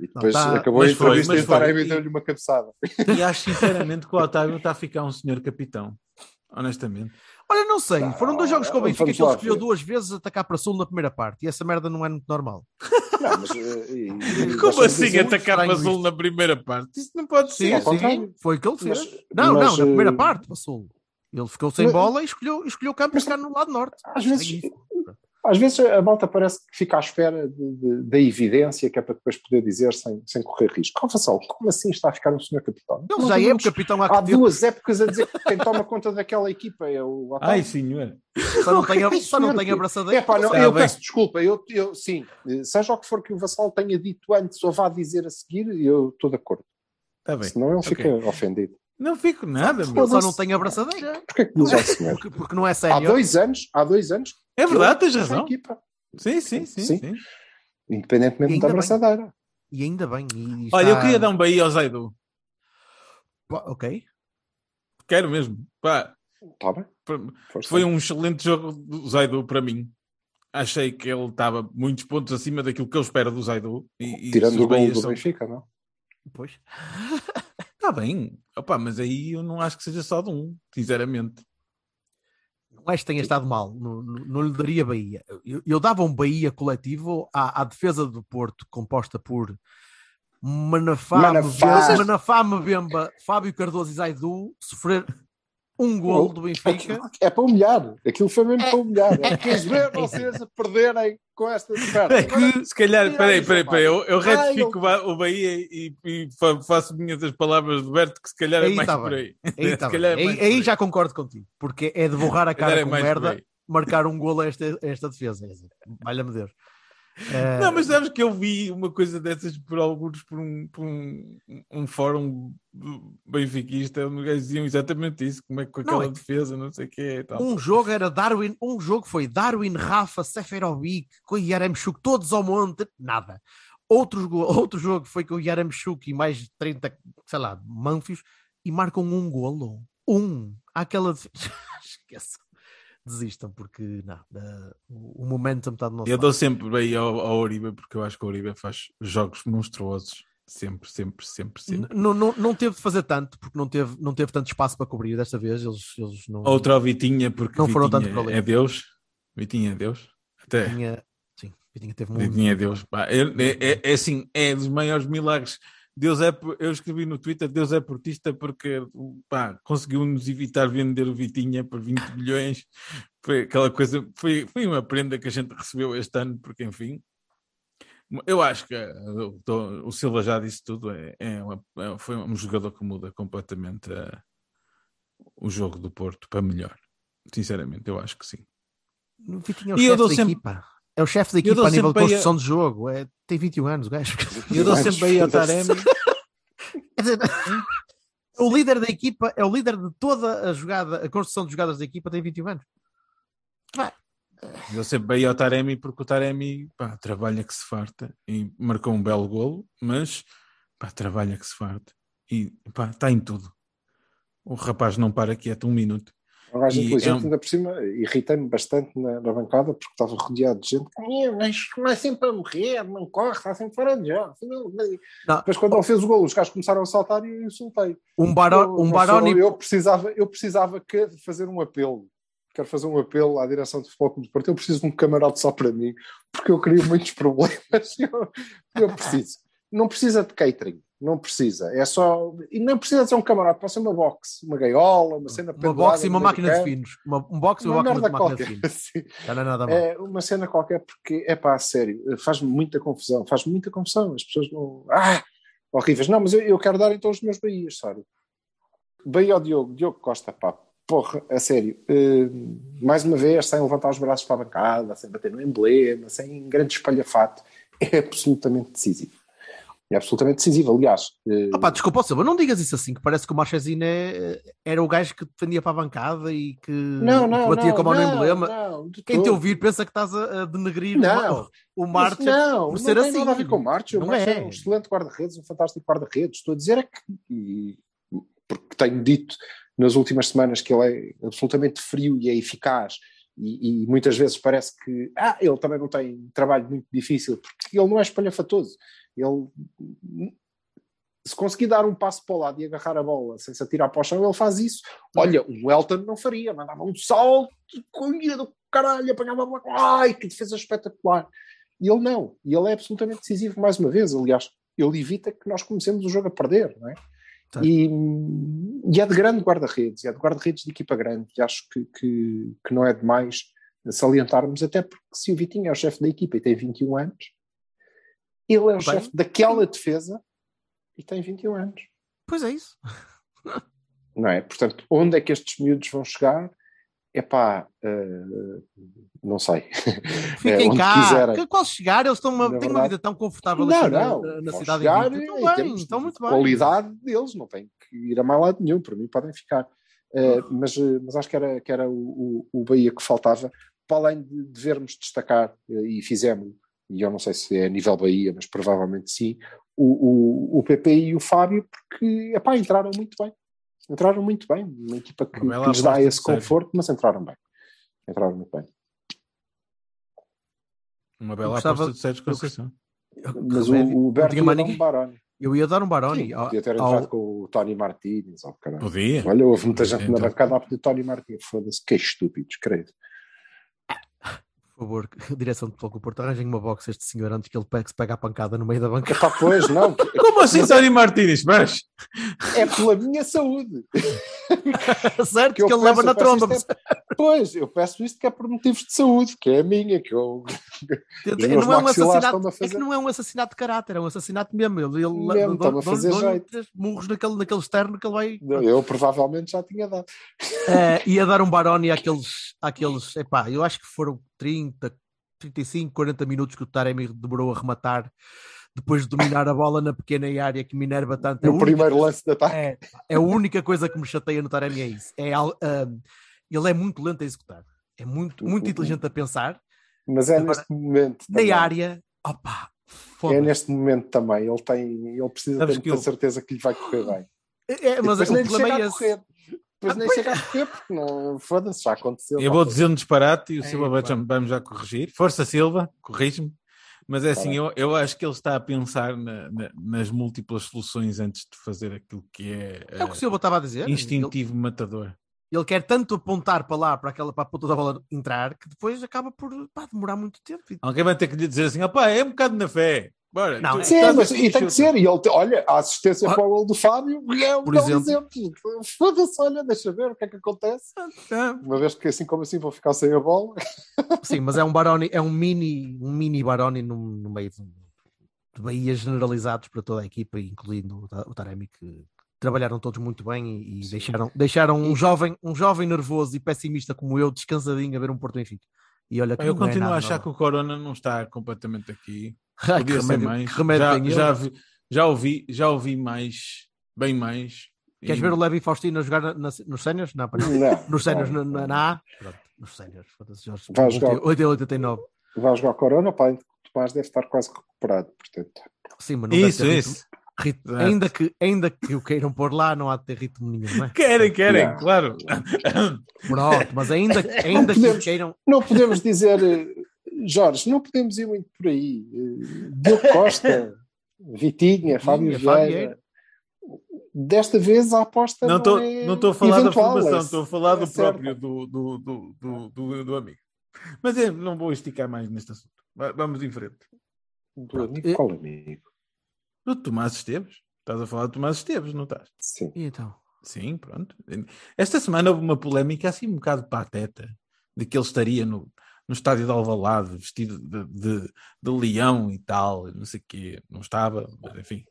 E depois tá- acabou a foi, entrevista mas e o Taremi foi. deu-lhe uma cabeçada. E acho sinceramente que o Otávio está a ficar um senhor capitão. Honestamente. Olha, não sei, foram dois jogos com o Benfica que ele lá escolheu duas vezes atacar para sul na primeira parte, e essa merda não é muito normal. Não, mas, eh, e- e Como assim atacar para azul na primeira parte? Isso não pode Sim, ser. sim, foi o que ele fez. Mas- Não, mas, não, na primeira eh, parte passou. Ele ficou sem mas- bola e escolheu, escolheu o campo mas- ficar no lado norte. Às vezes. Às vezes a malta parece que fica à espera da evidência que é para depois poder dizer sem, sem correr risco. Vassal, como assim está a ficar um senhor capitão? Ele Nós já é o capitão há Há duas épocas a dizer que quem toma conta daquela equipa é o Otávio. Ai, senhor. só não tem, Ai, só não tem que- abraçadeira. É pá, não, eu bem. peço desculpa, eu, eu sim, seja o que for que o Vassal tenha dito antes ou vá dizer a seguir, eu estou de acordo. Está bem. Senão ele Ok. fica ofendido. Não fico nada, Ele meu. só não tem abraçadeira. Porquê que ao senhor? Porque, porque não é Há sério. dois anos, há dois anos, É verdade, tens razão. equipa, Sim, sim, sim. Sim. sim. independentemente da ainda bem. abraçadeira. E ainda bem. e Olha, eu está- queria dar um Bahia ao Zaidu. Ok. Quero mesmo. Pá, Está bem? Foi- Força. foi um excelente jogo do Zaidu para mim. Achei que ele estava muitos pontos acima daquilo que eu espero do Zaidu. E, Tirando o gol do são- Benfica, não? Pois. Está bem. Opa, mas aí eu não acho que seja só de um, sinceramente. Não acho que tenha estado mal. Não, não- não lhe daria Bahia. Eu, eu dava um Bahia coletivo à, à defesa do Porto, composta por Manafá, Manafá. Mbemba, Fábio Cardoso e Zaidu sofrer um gol do Benfica. É para humilhar. Aquilo foi mesmo para humilhar. É quis ver vocês a perderem com esta desperta. Que, se calhar, peraí, peraí, peraí, eu, eu Ai, retifico o Ba- o Bahia e, e fa- faço minhas as palavras do Berto, que se calhar é Aí mais tá por aí. Aí, tá é Aí- aí já concordo contigo, porque é de borrar a cara é com merda, marcar um golo a esta, a esta defesa. Valha-me Deus. Eh, Não, mas sabes que eu vi uma coisa dessas por alguns, por um, por um, um fórum benfiquista, onde gajos diziam exatamente isso, como é que com Não, aquela é que- defesa, não sei o que é tal. Um jogo era Darwin, um jogo foi Darwin, Rafa, Seferovic, com o Yaremchuk, todos ao monte, nada. Outro, outro jogo foi com o Yaremchuk e mais 30, sei lá, Manfios, e marcam um golo. Um. Aquela. def- Esqueçam. Desistam, porque não, da- o, momentum está do nosso Eu lado. dou sempre bem ao, ao Oribe, porque eu acho que o Oribe faz jogos monstruosos. Sempre, sempre, sempre, sempre. Não, não, não teve de fazer tanto, porque não teve, não teve tanto espaço para cobrir desta vez. Eles, eles não. Outra ao Vitinha, porque Não foram tanto Vitinha para ali. é Deus. Vitinha é Deus. Até. Tinha, sim, Vitinha teve muito. Vitinha é Deus. Pá, é, é- é- é assim, é dos maiores milagres. Deus é, eu escrevi no Twitter, Deus é portista porque pá, conseguiu-nos evitar vender o Vitinha por 20 milhões. Foi aquela coisa, foi, foi uma prenda que a gente recebeu este ano, porque enfim. Eu acho que eh, o, Tom- o Silva já disse tudo. É, é uma- é- foi um jogador que muda completamente eh, o jogo do Porto para melhor. Sinceramente, eu acho que sim. O Vitinha é o E eu chefe dou da sempre- equipa. É o chefe da equipa a nível de aí a- construção de jogo. É, tem 21 anos, o gajo. E eu dou sempre aí ao Taremi. Quer dizer, o líder da equipa é o líder de toda a jogada, a construção de jogadas da equipa tem 21 anos. Eu sempre bem ao Taremi porque o Taremi pá, trabalha que se farta e marcou um belo golo, mas pá, trabalha que se farta e pá, está em tudo. O rapaz não para quieto um minuto. Um gajo E inteligente, é um- ainda por cima, irritei-me bastante na, na bancada porque estava rodeado de gente. "Ah, Mas não é sempre a morrer, não corre, está sempre fora de jogo. Não, não." Não. Depois, quando ele fez o gol, os gajos começaram a saltar e eu insultei. Um, Baró, Eu- um Baroni. eu precisava, eu precisava que- de fazer um apelo. quero fazer um apelo à direção do Futebol Clube do Porto. Eu preciso de um camarote só para mim, porque eu crio muitos problemas. Eu, eu preciso. Não precisa de catering, não precisa. É só. E não precisa ser um camarote, pode ser uma box, uma gaiola, uma cena Uma box e uma máquina de finos. Uma, um box e uma, uma máquina, merda de qualquer. finos. Não é nada mal. É uma cena qualquer, porque é pá, sério, faz-me muita confusão, faz muita confusão. As pessoas não. Ah! Horríveis. Não, mas eu, eu quero dar então os meus Bahias, sabe? Bahia ao Diogo, Diogo Costa, pá, porra, a sério. eh, mais uma vez, sem levantar os braços para a bancada, sem bater no emblema, sem grande espalhafato, é absolutamente decisivo. É absolutamente decisivo, aliás. eh, Ah pá, desculpa, Silva, não digas isso assim, que parece que o Marchesino é- era o gajo que defendia para a bancada e que, não, não, batia não, com a mão no não, emblema. não, Quem te ouvir pensa que estás a, denegrir Não. o, Marcha não, por não ser tem assim. nada a ver com o March. O Não March é. é um excelente guarda-redes, um fantástico guarda-redes. Estou a dizer é que, porque tenho dito nas últimas semanas que ele é absolutamente frio e é eficaz, e, e muitas vezes parece que ah, ele também não tem trabalho muito difícil, porque ele não é espalhafatoso. Ele, se conseguir dar um passo para o lado e agarrar a bola sem se atirar para o chão, ele faz isso. Olha, o Elton não faria, mandava um salto, corrida do caralho, apanhava a bola, ai, que defesa espetacular. E ele não, e ele é absolutamente decisivo mais uma vez. Aliás, ele evita que nós comecemos o jogo a perder, não é? Certo. E, e é de grande guarda-redes, é de guarda-redes de equipa grande, e acho que, que, que não é demais salientarmos, até porque se o Vitinho é o chefe da equipa e tem 21 anos, ele é o Bem, chefe daquela defesa e tem 21 anos, Pois é isso. não é? Portanto, onde é que estes miúdos vão chegar? É pá, não sei. Fiquem onde cá. quiserem. Que, qual chegar, eles estão uma, têm uma verdade- vida tão confortável Não, aqui na- não. na, na cidade chegar de em Estão bem, estão de muito bem. qualidade deles, não tem que ir a mais lado nenhum, para mim podem ficar. Eh, mas, eh, mas acho que era, que era o, o, o Bahia que faltava, para além de devermos destacar, eh, e fizemos, e eu não sei se é a nível Bahia, mas provavelmente sim, o, o, o PP e o Fábio, porque epá, entraram muito bem. Entraram muito bem, uma equipa que, que lhes dá esse conforto, mas entraram bem. Entraram muito bem. Uma bela gostava- aposta de Sérgio Conceição. Mas o, o Berto ia dar um. Baroni. Eu ia dar um Baroni. Sim, ao- podia ter ao- entrado com o Tony Martínez. Oh, caralho. Podia. Olha, houve muita gente na Então. bancada a pedir Tony Martínez. Foda-se, que estúpidos, creio. Por favor, direção de Futebol Porto, arranjem uma box a este senhor antes que ele pegue, se pegue a pancada no meio da banca. Epá, pois, não. Como assim, Tony Martínez? Mas É pela minha saúde. certo? Que, eu ele leva na tromba. isto é- Pois, eu peço isto que é por motivos de saúde, que é a minha, que eu... Não é um assassinato, a é que fazer- não é um assassinato de caráter, é um assassinato mesmo. Ele, ele Mesmo, dá- a dá- fazer dá- jeito. três murros naquele, naquele externo que ele vai. Eu provavelmente já tinha dado. Eh, ia dar um Baroni àqueles, àqueles. Epá, eu acho que foram 30, 35, 40 minutos que o Taremi demorou a rematar depois de dominar a bola na pequena área que Minerva tanto. É a única primeiro lance de ataque. É, é a única coisa que me chateia no Taremi é isso. É, ele é muito lento a executar. É muito, muito Uhum. inteligente a pensar. Mas é Agora, neste momento Na também. área, opá, É neste momento também. Ele tem... Ele precisa Sabes ter muita eu- certeza que lhe vai correr bem. É, E mas depois o nem chega é a esse. correr. Depois Ah, nem chega a correr, porque não... Foda-se, já aconteceu. eu vou dizer um disparate e o É, Silva vai vai-me já corrigir. Força, Silva, corrige-me. Mas é Tá assim, eu, eu acho que ele está a pensar na- na- nas múltiplas soluções antes de fazer aquilo que é, É o que o Silva estava a dizer. instintivo matador. Ele, ele quer tanto apontar para lá, para aquela para a ponta da bola entrar, que depois acaba por pá, demorar muito tempo. Alguém vai ter que lhe dizer assim: opá, é um bocado na fé. Bora. Não, tu- é- Sim, mas e tem que ser. E ele, te- olha, a assistência Ah. para o gol do Fábio é um exemplo. exemplo. Foda-se, olha, deixa ver o que é que acontece. Uma vez que assim como assim vou ficar sem a bola. Sim, mas é um Baroni, é um mini, um mini Baroni no, no meio de, de Bahias generalizados para toda a equipa, incluindo o o Taremi, que trabalharam todos muito bem e, e deixaram, deixaram um, jovem, um jovem nervoso e pessimista como eu, descansadinho a ver um Porto Benfica. E olha que Eu não é continuo a nada achar que o Corona não está completamente aqui. Ai, que Podia ser remédio- mais. que remédio já, já, vi- já ouvi, já ouvi mais, bem mais. Queres E- ver o Levi Faustino a jogar na- na- nos séniores? Não, não. Não, Nos séniores não, na, na, na A? Pronto, nos séniores. foda-se, Jorge. Vai jogar. 8 a 89. Vai jogar Corona, pá, o Tomás deve estar quase recuperado, portanto. Sim, mas não deve Isso, ter ritmo- isso. Ritmo- ainda, que, ainda que o queiram pôr lá, não há de ter ritmo nenhum, não é? Querem, querem, Não. claro. Pronto, mas ainda, ainda que o podemos. queiram. Não podemos dizer, eh, Jorge, não podemos ir muito por aí. Eh, Diogo Costa, Vitinha, Fábio Vieira. desta vez a aposta Não estou é não estou a falar eventual, da formação, é- estou a falar é do certa. próprio do, do, do, do, amigo. Mas eu não vou esticar mais neste assunto. Va- Vamos em frente. Do amigo, qual amigo? Do Tomás Esteves. Estás a falar do Tomás Esteves, não estás? Sim. E então? Sim, pronto. Esta semana houve uma polémica assim um bocado pateta de que ele estaria no, no estádio de Alvalade vestido de, de, de leão e tal, e não sei o quê. Não estava, mas enfim.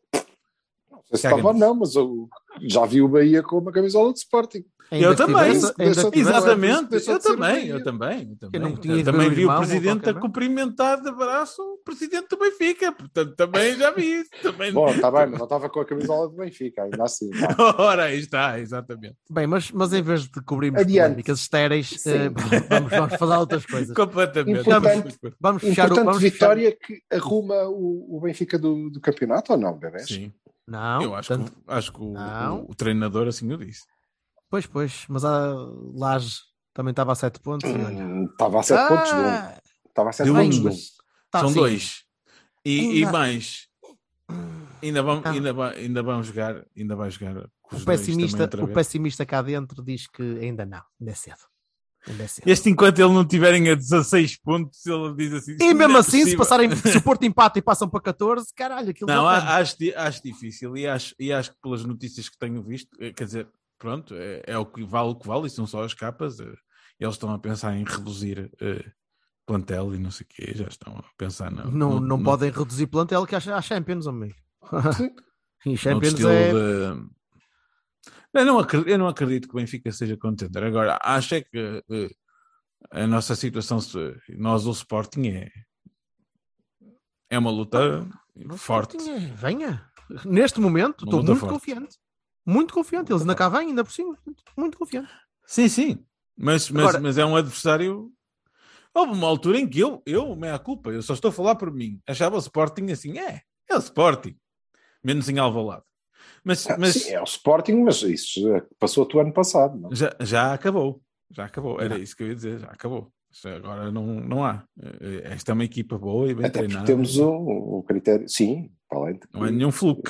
Não sei se estava ou não, mas eu já vi o Bahia com uma camisola de Sporting. eu também, tivesse- exatamente. deixou Eu também, eu também, eu também. não tinha Eu também o vi o presidente a cumprimentar de abraço o presidente do Benfica, portanto também já vi isso. Também... Bom, está bem, mas não estava com a camisola do Benfica, ainda assim. vá. Ora, aí está, exatamente. Bem, mas, mas em vez de cobrirmos Adiante. polémicas estéreis, eh, vamos, vamos falar outras coisas. Completamente. Importante. Vamos fechar o Importante vamos vitória que arruma o, o Benfica do, do campeonato ou não, bebês? Sim, Fechar... Não, eu acho, tanto- que, acho que o, o- o treinador assim o disse. Pois, pois, mas a Laje também estava a 7 pontos. Hum, Estava a 7 pontos de um. Ah, Estava a 7 De um. pontos de um. mas- tá, São sim. dois. E, e mais. Ainda, vamos, Ah. ainda, vai, ainda vão jogar, ainda vai jogar O pessimista, o pessimista cá dentro diz que ainda não, ainda é cedo. É. Este, enquanto ele não tiverem a 16 pontos, ele diz assim. E "Não mesmo é assim, se possível." passarem, se o Porto empate e passam para 14, caralho, aquilo Não, já a- acho, acho difícil e acho, e acho que pelas notícias que tenho visto, eh, quer dizer, pronto, é, é o que vale o que vale, e são só as capas. eh, Eles estão a pensar em reduzir eh, plantel e não sei o quê, já estão a pensar no, não, no- não no- podem reduzir plantel que há, há Champions, amigo. Sim. e Champions estilo é. de- Eu não, acredito, eu não acredito que o Benfica seja contender. Agora, acho é que eh, a nossa situação, nós o Sporting, é, é uma luta forte. Sporting é- Venha. Neste momento, estou muito forte. confiante. Muito confiante. Eles ainda cá vêm, ainda por cima. Muito confiante. Sim, sim. Mas, mas, Agora- mas é um adversário. Houve uma altura em que eu, eu, meia culpa, eu só estou a falar por mim, achava o Sporting assim, é, é o Sporting, menos em Alvalade. Mas, Ah, mas Sim, é o Sporting, mas isso passou o ano passado. Não? já, já acabou, já acabou, era isso que eu ia dizer, já acabou. Agora não, não há. Eh, Esta é uma equipa boa e bem Até porque treinada. temos um, um critério, sim, para além de Não é nenhum fluke.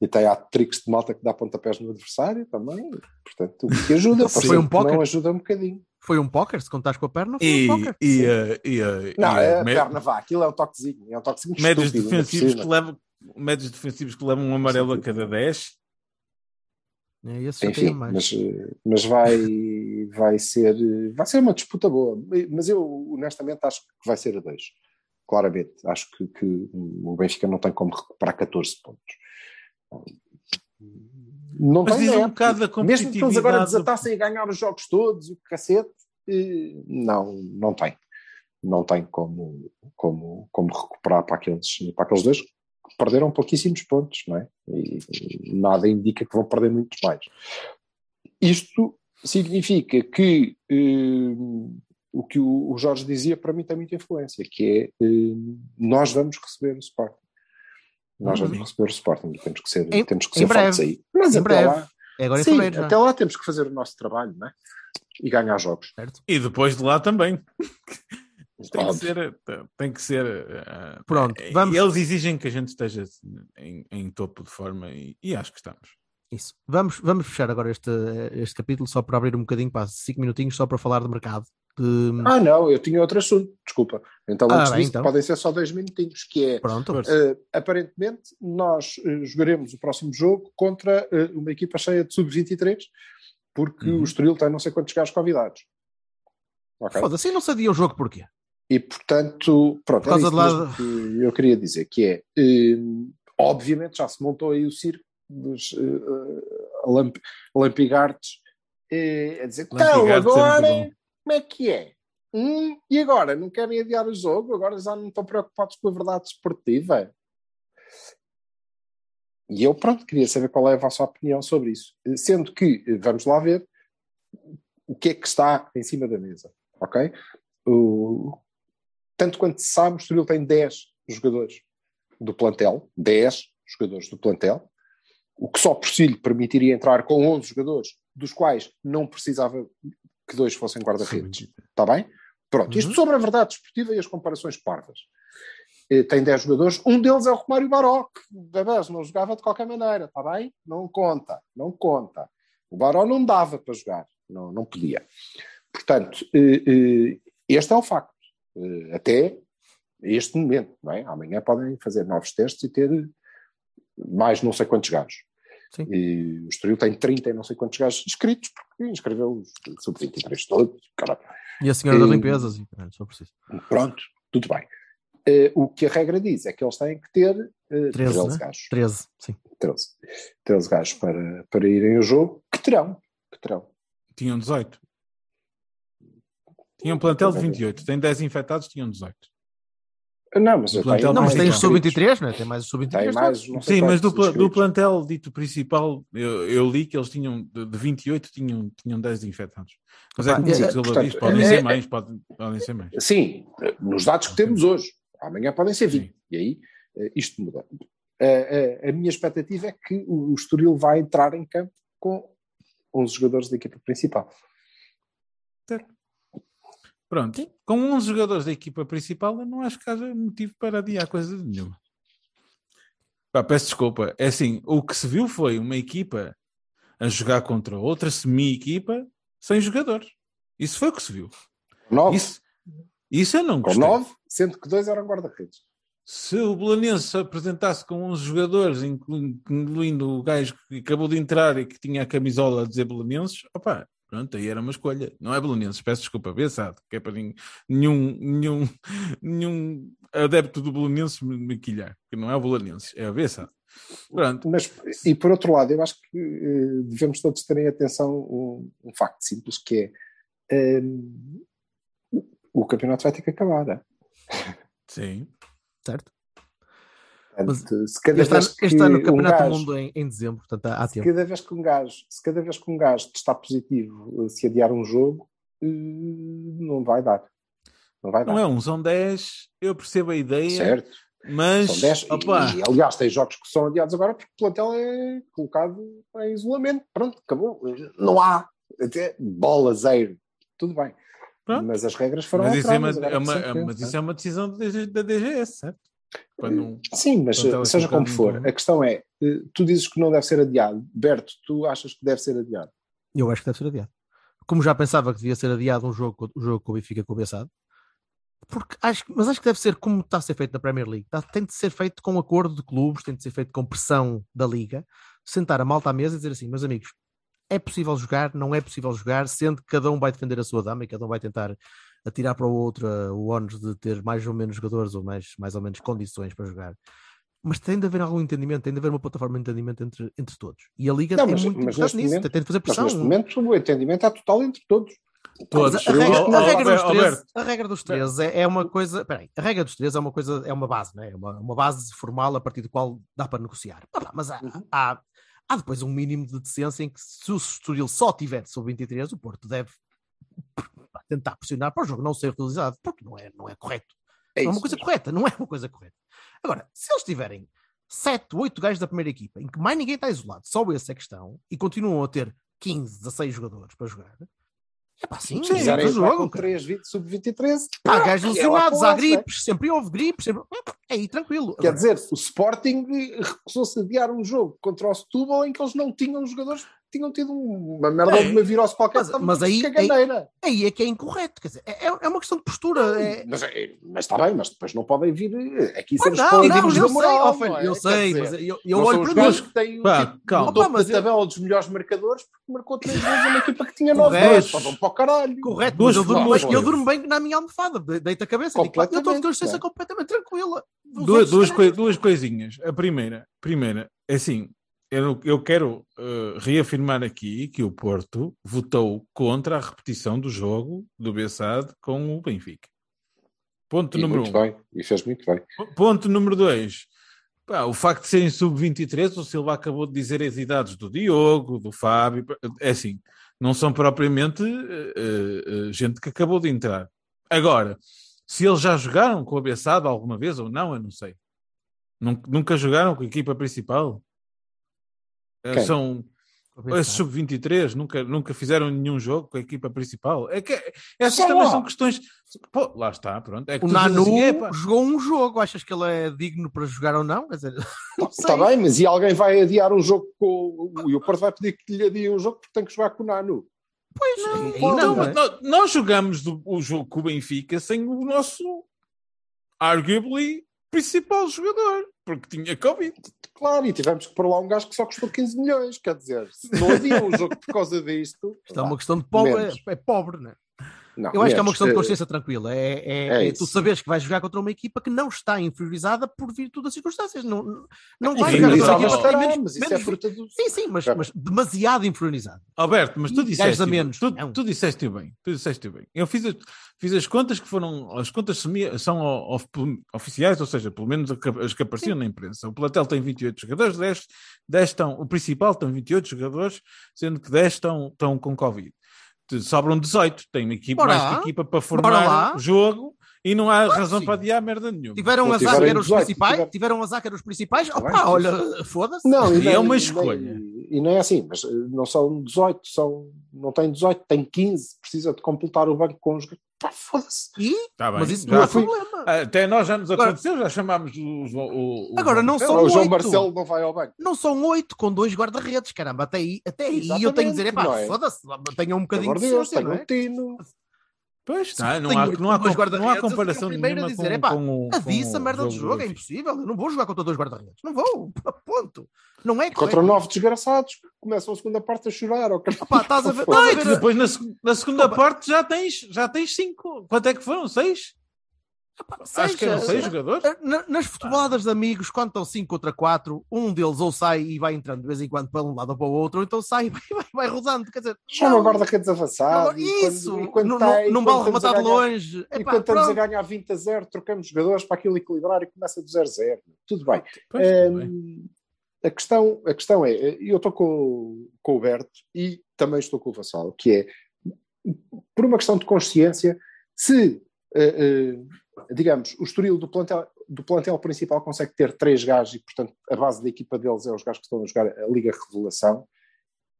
E, e tem há tricks de malta que dá pontapés no adversário também, portanto, o que ajuda, Foi um que póquer? não ajuda um bocadinho. Foi um póquer, se contares com a perna, foi E, um póquer. e, eh, e, eh, Não, e, eh, é a perna vá, aquilo é um toquezinho, é um toquezinho médios estúpido, por defensivos que levam médios defensivos que levam um amarelo a cada 10 É, Enfim, tem mais. mas, mas vai, vai, ser, vai ser uma disputa boa. Mas eu, honestamente, acho que vai ser a dois. Claramente. Acho que, que o Benfica não tem como recuperar 14 pontos. Não Mas tem, um é? bocado da Mesmo que eles agora desatassem a ganhar os jogos todos, o cacete, eh, não, não tem. Não tem como, como, como recuperar para aqueles, para aqueles dois perderam pouquíssimos pontos, não é? E, e nada indica que vão perder muitos mais. Isto significa que eh, o que o, o Jorge dizia para mim tem muita influência, que é eh, nós vamos receber o Sporting. Nós Uhum. vamos receber o Sporting e temos que ser, Em- temos que em ser fortes breve. aí. Mas Em até breve. lá, É agora sim, fevereiro já. até lá temos que fazer o nosso trabalho, não é? E ganhar jogos. Certo? E depois de lá também. tem, que ser, tem que ser. eh, Pronto, eh, vamos- Eles exigem que a gente esteja em, em topo de forma e, e acho que estamos. Isso. Vamos, vamos fechar agora este, este capítulo só para abrir um bocadinho para 5 minutinhos só para falar de mercado. De... Ah, não, eu tinha outro assunto, desculpa. Então, Ah, bem, disso, então. podem ser só dois minutinhos, que é, Pronto. eh, aparentemente, nós eh, jogaremos o próximo jogo contra eh, uma equipa cheia de sub-23, porque Uhum. o Estoril tem não sei quantos gajos convidados. Ok? Foda-se, não sabia o jogo porquê? E, portanto, pronto, Por era isso que eu queria dizer, que é, eh, obviamente já se montou aí o circo dos eh, lamp, lampigartes, eh, a dizer, então, é agora, bom. como é que é? Hum, e agora? Não querem adiar o jogo? Agora já não estão preocupados com a verdade esportiva? E eu, pronto, queria saber qual é a vossa opinião sobre isso. Sendo que, eh, vamos lá ver, o que é que está em cima da mesa, ok? O, tanto quanto se sabe, o Estoril tem 10 jogadores do plantel, 10 jogadores do plantel, o que só por si lhe permitiria entrar com 11 jogadores, dos quais não precisava que dois fossem guarda-redes. Está bem? Pronto, isto Uhum. sobre a verdade desportiva e as comparações parvas. eh, tem 10 jogadores, um deles é o Romário Baró, que bebés, não jogava de qualquer maneira, está bem? Não conta, não conta. O Baró não dava para jogar, não, não podia. Portanto, eh, eh, este é o facto. Eh, Até este momento, não é? Amanhã podem fazer novos testes e ter mais não sei quantos gajos. Sim. E o Estoril tem 30 e não sei quantos gajos inscritos, porque inscreveu os sub-23 todos, caralho. E a senhora das Eh, limpezas, e, caralho, só preciso. Pronto, tudo bem. Eh, o que a regra diz é que eles têm que ter eh, 13, 13 né? gajos. 13, sim. 13, 13 gajos para, para irem ao jogo, que terão, que terão. Tinham 18. Tinham um plantel de 28. Tem 10 infectados, tinham 18. Não, mas O eu plantel tenho Não, mas mais tem os inscritos. sub-23, não é? Tem mais os sub-23. Tem mais, não sei Sim, mas do, do plantel dito principal, eu, eu li que eles tinham, de, de 28, tinham, tinham 10 infectados. Mas é como o é- Silva portanto, diz, podem é- ser é- mais, podem, podem ser mais. Sim, nos dados que temos hoje. Amanhã podem ser 20. Sim. E aí eh, isto muda. Eh, eh, a minha expectativa é que o o Estoril vai entrar em campo com 11 jogadores da equipa principal. Pronto, com 11 jogadores da equipa principal, eu não acho que haja motivo para adiar coisa nenhuma. Pá, peço desculpa. É assim, o que se viu foi uma equipa a jogar contra outra semi-equipa sem jogadores. Isso foi o que se viu. 9, Isso, isso eu não com gostei. 9, sendo que dois eram guarda-redes. Se o Belenense se apresentasse com 11 jogadores, inclu- incluindo o gajo que acabou de entrar e que tinha a camisola a dizer Belenenses, opá, pronto, aí era uma escolha. Não é Belenenses, peço desculpa, Bessado, que é para nenhum, nenhum, nenhum adepto do Belenenses me me quilhar, que não é o Belenenses, é a Bessado. Pronto, Mas, e por outro lado, eu acho que eh, devemos todos terem atenção um, um facto simples que é eh, o campeonato vai ter que acabar. é? sim. Certo? Portanto, se cada Este ano, vez que este ano o um Campeonato gajo- do Mundo em, em dezembro, portanto há, há se tempo. cada vez que um gajo, se cada vez que um gajo está positivo eh, se adiar um jogo, eh, não vai dar. Não vai dar. Não é um, são 10, eu percebo a ideia, Certo. mas, São 10. E, e, aliás, tem jogos que são adiados agora porque o plantel é colocado em isolamento. Pronto, acabou. Não há. Até bola, zero. Tudo bem. Pronto. Mas as regras foram mas, isso é uma, alteradas. agora é uma- recentemente, mas é? isso é uma decisão da DGS, certo? Não- Sim, mas é seja como for, a questão é: eh, tu dizes que não deve ser adiado. Berto, tu achas que deve ser adiado? Eu acho que deve ser adiado. Como já pensava que devia ser adiado um jogo, o jogo com o Benfica com o Bessado, porque acho, que- mas acho que deve ser como está a ser feito na Premier League. Tá- tem de ser feito com acordo de clubes, tem de ser feito com pressão da Liga. Sentar a malta à mesa e dizer assim, meus amigos, é possível jogar, não é possível jogar, sendo que cada um vai defender a sua dama e cada um vai tentar atirar para o outro uh, o ónus de ter mais ou menos jogadores ou mais, mais ou menos condições para jogar. Mas tem de haver algum entendimento, tem de haver uma plataforma de entendimento entre, entre todos. E a Liga Não, é mas- muito mas importante nisso, momento- tem de fazer Mas pressão. neste momento o entendimento é total entre todos. Todos. Mas a regra, a dos Alberto, 13, Alberto. a regra dos 13 é, é uma coisa. Peraí, a regra dos 13 é uma coisa, é uma base, né? é uma, uma base formal a partir do qual dá para negociar. Ah, Mas há, Uhum. há, há depois um mínimo de decência em que se o Estoril só tiver sub 23, o Porto deve tentar pressionar para o jogo não ser realizado, porque não é, não é correto. É não é uma coisa mesmo. correta, não é uma coisa correta. Agora, se eles tiverem 7, 8 gajos da primeira equipa, em que mais ninguém está isolado, só esse é que estão, e continuam a ter 15, 16 jogadores para jogar, é pá, sim, sim, é jogar jogo, com cara. 3, 20, sub-23, Há gajos é lesionados, há eles, né? gripes, sempre houve gripes, sempre... é aí tranquilo. Quer Agora, dizer, o Sporting recusou-se a adiar um jogo contra o Setúbal em que eles não tinham jogadores, tinham tido uma merda É, de uma virose qualquer. mas- estavam mas aí- caganeira. aí é que é incorreto, quer dizer, é, é uma questão de postura. É... Mas, é- mas está bem, mas depois não podem vir aqui ser os não, não, paladins eu da sei, moral. é? eu sei, dizer, mas eu, eu olho para mim. que têm Pá, tipo, calma. Opa, mas eu- tabela dos melhores marcadores porque marcou três vezes uma equipa que tinha nove gols. Pá, vão para o caralho. Correto, mas eu durmo, bem, eu durmo bem na minha almofada, de- deito a cabeça eu estou a não é? completamente tranquila. Duas, duas, duas coisinhas. A primeira, primeira é assim, eu, eu quero eh, reafirmar aqui que o Porto votou contra a repetição do jogo do Bessade com o Benfica. Ponto E número muito um. bem, e fez muito bem. Ponto número dois. Pá, o facto de serem sub-23, o Silva acabou de dizer as idades do Diogo, do Fábio, é assim, não são propriamente eh, eh, gente que acabou de entrar. Agora, se eles já jogaram com a Bessada alguma vez ou não, eu não sei. Nun- Nunca jogaram com a equipa principal? Quem? São a pensar. Esse sub-23 nunca, nunca fizeram nenhum jogo com a equipa principal. É que essas Só também lá. são questões. Pô, lá está, pronto. É que O Nanu assim, "Epá, jogou um jogo, achas que ele é digno para jogar ou não? Dizer, não. Está bem, mas e alguém vai adiar um jogo com o. E o Porto vai pedir que lhe adie um jogo porque tem que jogar com o Nanu. Pois, aí Então, não, mas é? nós, nós jogamos do- o jogo com o Benfica sem o nosso, arguably, principal jogador, porque tinha Covid. Claro, e tivemos que pôr lá um gajo que só custou 15 milhões. Quer dizer, se não adiam um jogo por causa disto. Isto é uma questão de pobre, menos. é, é pobre, né? Não, Eu acho que é uma questão de Eh, consciência tranquila. É, é, é é tu saberes que vais jogar contra uma equipa que não está inferiorizada por virtude das circunstâncias. Não, não vai Sim, jogar contra uma equipa que menos- é menos- fruta do. Sim, sim, mas, Já. mas demasiado inferiorizado. Alberto, mas tu disseste, a menos. tu, Não. tu disseste bem, tu disseste bem. Eu fiz, as- fiz as contas que foram, as contas semi- são of- oficiais, ou seja, pelo menos as que apareciam na imprensa. O plantel tem 28 jogadores, 10, 10 estão, o principal tem 28 jogadores, sendo que 10 estão, estão com Covid. Sobram 18, tem uma equipa, Bora mais lá. que equipa para formar o jogo e não há que razão sim. para adiar merda nenhuma. Tiveram azar que eram os 18, principais? tiveram- Tiveram azar que eram os principais? Opa, sim, olha, foda-se. Não, E é uma escolha. nem- e não é assim, mas eh, não são 18, são, não tem 18, tem 15, precisa de completar o banco com os. Pá, foda-se. E? Tá bem, Mas isso não é fui- problema. Até nós já nos Agora- aconteceu, já chamámos os, o, o, o Agora, João não Marcelo. são o João oito. Marcelo não vai ao banco. Não são oito com dois guarda-redes, caramba. Até aí, até aí eu tenho que dizer, epá, não é? foda-se, tenham um bocadinho de de não um é? tino. Pois, não, não, há, não, há, não há comparação o primeiro a nenhuma dizer, com, epá, com, o- Avisa a com merda do jogo, é impossível. Eu não vou jogar contra dois guarda-redes. Não vou, ponto. Não é Contra correto. nove desgraçados que começam a segunda parte a chorar. ok? Epá, estás a ver, Não, estás a que ver depois na, na segunda Desculpa. parte já tens, já tens cinco. Quanto é que foram? Seis? Acho que eram Seja- seis jogadores. Na- Nas futeboladas de amigos, quando estão 5 contra 4, um deles ou sai e vai entrando de vez em quando para um lado ou para o outro, ou então sai e vai, vai, vai rodando. Quer dizer, Chama não, guarda-redes avançado. não, e quando- isso, e quando tá- não, vale a rematar de longe. E Epá, quando estamos a pronto. ganhar 20 a 0, trocamos jogadores para aquilo equilibrar e começa do 0 a 0. Tudo bem. Pois, tudo bem. A, questão, a questão é, eu estou com, com o Berto e também estou com o Vassal, que é, por uma questão de consciência, se, eh, eh, digamos, o estoril do plantel, do plantel principal consegue ter três gajos e, portanto, a base da equipa deles é os gajos que estão a jogar a Liga Revelação,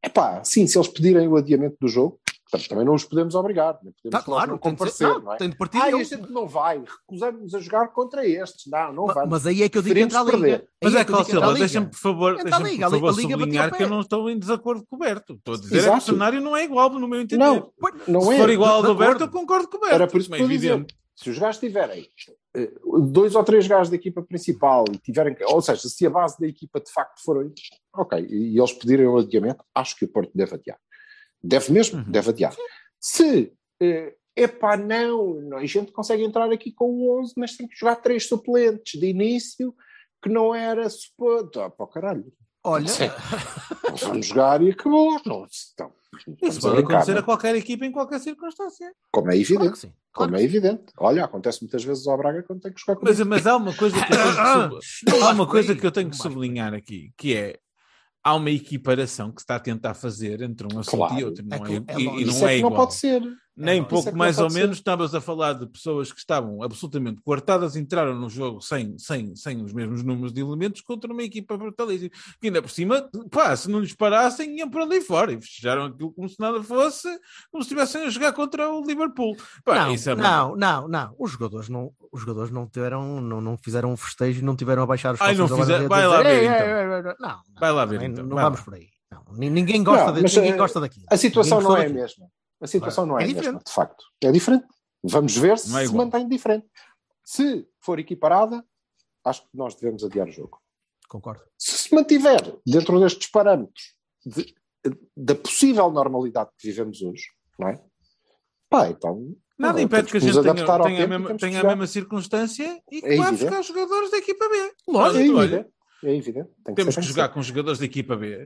é pá, sim, se eles pedirem o adiamento do jogo, portanto, também não os podemos obrigar, nem podemos Tá, claro, não comparecer, não, não é? tem de partir Ah, deles. este gente não vai, recusamos a jogar contra estes. Não, não Ma- vamos. Mas aí é que eu digo que entra a Liga. perder. Mas é eu entra a Silva, deixa-me por favor, Entra a deixa-me, Liga, por a favor Liga sublinhar que eu não estou em desacordo com o Berto. Estou a dizer é que o Exato. cenário não é igual no meu entender. Não, não Se é. for igual ao do Berto, eu concordo com o Berto. Era por isso que é evidente. Se os gajos tiverem eh, dois ou três gajos da equipa principal e tiverem, ou seja, se a base da equipa de facto for ok, e eles pedirem o adiamento, acho que o Porto deve adiar. Deve mesmo, Uhum. deve adiar. Se é epá, não, não, a gente consegue entrar aqui com o 11, mas tem que jogar três suplentes de início que não era suposto. Ah, pá, caralho. Olha. Vamos jogar e acabou. Não, então, Isso a pode acontecer não é? a qualquer equipa em qualquer circunstância. Como é claro evidente. que sim. Como Claro é evidente. Olha, acontece muitas vezes ao Braga quando tem que jogar com Mas, mas há uma coisa que eu tenho que, sub- há uma coisa aí, que eu tenho que sublinhar aqui, que é há uma equiparação que se está a tentar fazer entre um assunto Claro. e outro. Não É é, é e- e, não é é que não igual. pode ser. Nem é pouco que não mais ou ser. menos estávamos a falar de pessoas que estavam absolutamente coartadas, entraram no jogo sem, sem, sem os mesmos números de elementos contra uma equipa brutalíssima. Que ainda por cima, pá, se não lhes parassem, iam para ali fora e festejaram aquilo como se nada fosse, como se estivessem a jogar contra o Liverpool. Pá, Não, isso é não, não, não. Os jogadores não, os jogadores não tiveram, não, não fizeram um festejo, não tiveram a baixar os Ai, não vai a lá ver, "Ei, então." ei, ei, ei, ei." Não, não, Vai lá ver, então, Não vamos por aí. Não, ni- ninguém gosta, Não, de, mas, ninguém eh, gosta daquilo. A situação Ninguém não é a mesma. A situação não é, É a mesma, diferente. de facto. É diferente. Vamos ver se é se mantém diferente. Se for equiparada, acho que nós devemos adiar o jogo. Concordo. Se se mantiver dentro destes parâmetros de- da possível normalidade que vivemos hoje, não é? Pá, então. Nada impede que a gente tenha, tenha, a mesma, que tenha a mesma circunstância e que É vá evidente. buscar jogadores da equipa B. Lógico, É Olha, evidente. É evidente. Tem Temos ser, que tem jogar com os jogadores da equipa B.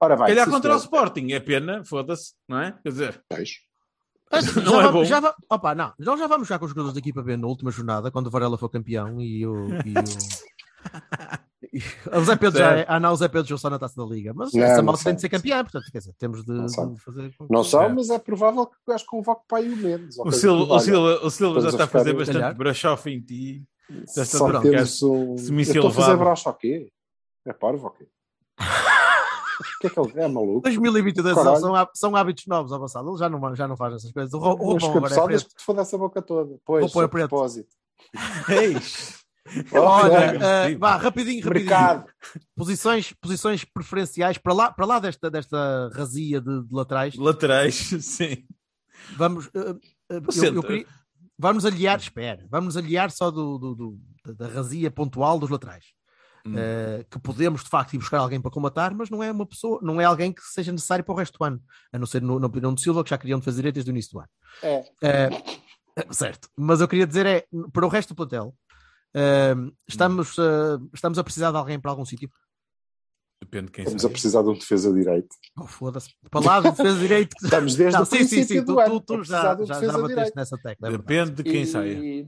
Ora bem, Calhar contra o. Sporting, é pena, foda-se, não é? Quer dizer, Pois. Não já é vamos- bom. Já, va- opa, não, nós já vamos jogar com os jogadores da equipa B na última jornada, quando o Varela for campeão e o. E o... o Zé Pedro já é, ah não, o Zé Pedro jogou só na taça da Liga, mas Não, essa malta tem de ser campeã, portanto, quer dizer, temos de, de fazer. Não são, É. mas é provável que o gajo convoque para aí o Mendes. o Silva, o. Silva, o Silva já está a fazer bastante Calhar. brachoff em ti. Já está Só temos um... semi-silvado. Eu estou a fazer braço ao quê? É parvo ou quê? Que é que ele é maluco? 2022 Caralho. são, são hábitos novos, avançado. Ele já não, já não faz essas coisas. O, o Rubão agora é cabeçalhas preto. que te foda-se a boca toda. Pois, Vou pôr a a preto. propósito. Eis. Olha, eh, vá, rapidinho, rapidinho. Mercado. Posições, posições preferenciais para lá, para lá desta, desta razia de, de laterais. Laterais, sim. Vamos, eh, eh, eu- eu, queria- vamos aliar, espera, vamos aliar só do, do- do- da- da razia pontual dos laterais. Hum. Eh, que podemos de facto ir buscar alguém para combatar, mas não é uma pessoa, não é alguém que seja necessário para o resto do ano, a não ser no, na opinião de Silva, que já queriam fazer direito desde o início do ano. É. Eh, certo, mas eu queria dizer é para o resto do plantel. eh, estamos, eh, estamos a precisar de alguém para algum sítio. Depende de quem Estamos a precisar de um defesa direito. Oh, Foda-se, para lá de defesa de direito. Estamos desde Não, o sim, sim, sim, do tu, ano tu, tu já, um já, já bateste direito. nessa tecla. é verdade. Depende de quem E- saia.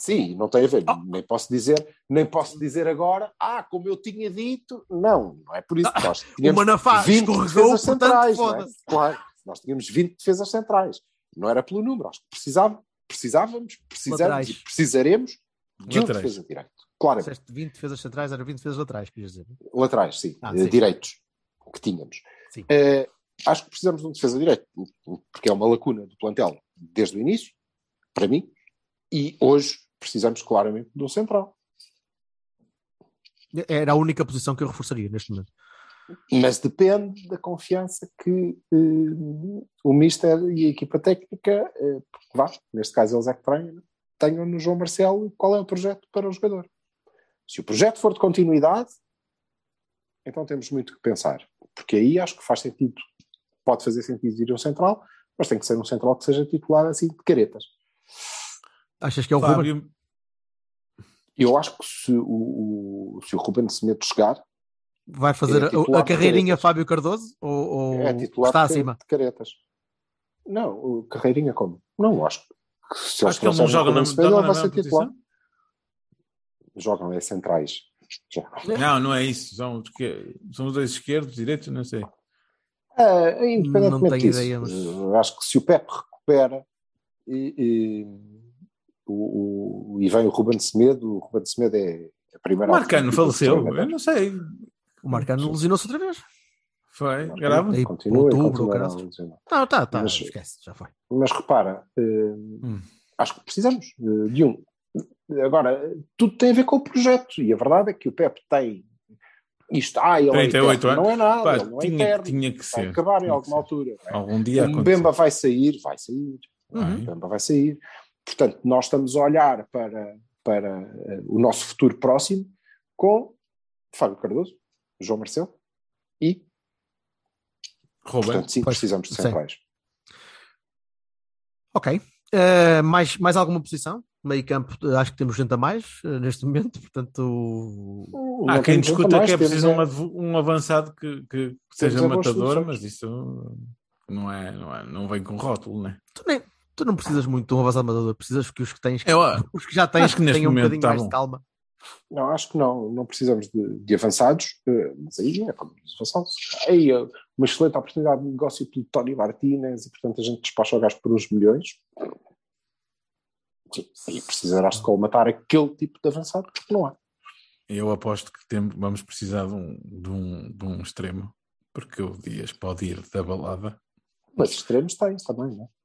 Sim, não tem a ver. Oh. Nem posso dizer, nem posso dizer agora, ah, como eu tinha dito. Não, não é por isso que nós O tínhamos Manafá 20 escorregou, defesas portanto, centrais. é? Claro, nós tínhamos 20 defesas centrais. Não era pelo número, acho que precisava, precisávamos, Laterais. e precisaremos de um defesa direito. Claro, Disseste 20 defesas centrais, eram 20 defesas laterais, querias dizer. laterais, sim, Ah, eh, sim. direitos que tínhamos. Eh, acho que precisamos de um defesa direito, porque é uma lacuna do plantel desde o início, para mim, e hoje precisamos claramente de um central. Era a única posição que eu reforçaria neste momento. Mas depende da confiança que eh, o Mister e a equipa técnica, eh, vá, neste caso eles é que tenham, tenham no João Marcelo qual é o projeto para o jogador. Se o projeto for de continuidade, então temos muito que pensar. Porque aí acho que faz sentido, pode fazer sentido ir um central, mas tem que ser um central que seja titular assim de caretas. Achas que é o Ruben? Fábio, Eu acho que se o, o, se o Ruben Semedo chegar, Vai fazer é a- carreirinha. Fábio Cardoso? Ou, ou é titular está de, acima? de caretas. Não, o Carreirinha como? Não, acho que se acho que ele não joga na, Ruben Semedo, joga ele vai ser titular. posição. Jogam é centrais. Não, não é isso. São, são os dois esquerdos, direitos, não sei. Ah, Não independentemente tenho disso, ideia, mas- eu acho que se o Pepe recupera e, e, o, o- e vem o Ruben Semedo, o Ruben Semedo é a O primeira Marcano alternativa faleceu. do Eu não sei. O Marcano lesionou-se outra vez. Foi. Marcano Grave. Continua, outubro, continua. Não, tá, tá, Mas- esquece, já foi. Mas repara, eh, Hum. acho que precisamos eh, de um. Agora, tudo tem a ver com o projeto, e a verdade é que o Pepe tem isto, ah, ele 38 é eterno. não é nada, Pá, ele não é tinha, eterno, tinha que vai ser. acabar em alguma ser. altura. é? Algum dia o. Mbemba vai sair, vai sair, Vai. o Mbemba vai sair. Portanto, nós estamos a olhar para, para eh, o nosso futuro próximo com Fábio Cardoso, João Marcelo e, Ruben. portanto, sim, Pois, precisamos de sim. centrais. Ok. Eh, mais, mais alguma posição? Meio campo, eh, acho que temos gente a mais eh, neste momento, portanto. Há Não quem discuta mais, que é preciso é- um, um avançado que, que seja matador, mas isso não, é, não, é, não vem com rótulo, né? Tu, nem, tu não precisas muito de um avançado matador, precisas que os que tens, Eu, os que já tens, acho que neste tenham um bocadinho tá mais bom. de calma. Não, acho que não, não precisamos de, de avançados, eh, mas aí é como diz o Vassal, aí é uma excelente oportunidade de negócio pelo Tony Martinez e portanto a gente despacha o gajo por uns milhões. Sim, aí precisarás de colmatar aquele tipo de avançado, porque não há. eu aposto que temos, vamos precisar de um, de, um, de um extremo, porque o Dias pode ir da balada. Mas extremos tens também, não é?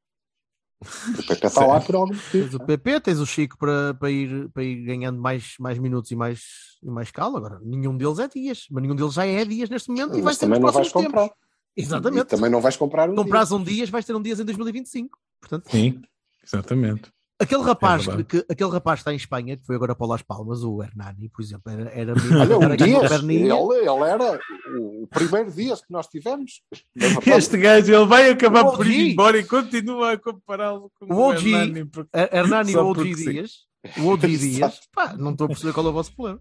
O Pepe está lá por algum Tens motivo. o PP, tens o Chico para, para, ir, para ir ganhando mais, mais minutos e mais, e mais calo. Agora, nenhum deles é dias, mas nenhum deles já é dias neste momento e vai Mas ser também nos não vais próximos comprar. tempos. Exatamente. E também não vais comprar um Compras dia. um dias, vais ter um dias em 2025. Portanto, Sim, exatamente. Aquele rapaz, verdade. que, aquele rapaz que está em Espanha, que foi agora para Las Palmas, o Hernani, por exemplo, era, era, Olha, era um aquela dia, perninha. ele, ele era o, o primeiro dia que nós tivemos. Este gajo ele vai acabar O por ir embora e continua a compará-lo com O OG. Hernani, porque- Her- Hernani ou porque OG sim. Dias. O OG Dias. Pá, não estou a perceber qual é o vosso problema.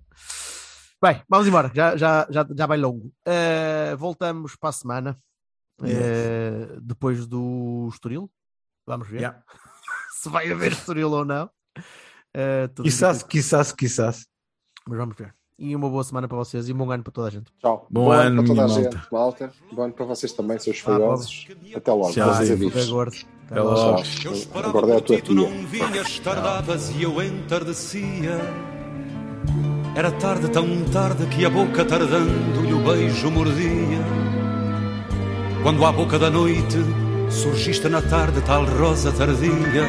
Bem, vamos embora, já, já, já, já vai longo. Eh, voltamos para a semana. eh, depois do Estoril. Vamos ver Yeah. Se vai haver Estoril ou não. Tudo Quizás, quizás, quizás. Mas vamos ver. E uma boa semana para vocês e um bom ano para toda a gente. Tchau. Bom ano, para toda a minha gente, malta. Bom ano para vocês também, seus Ah, feiosos. Até logo. Tchau. Até gordo. Até logo. logo. Tchau. Eu esperava por tua ti, tu tia. não vinhas, tardavas e eu entardecia. Era tarde, tão tarde que a boca tardando e o beijo mordia. Quando à boca da noite surgiste na tarde tal rosa tardia.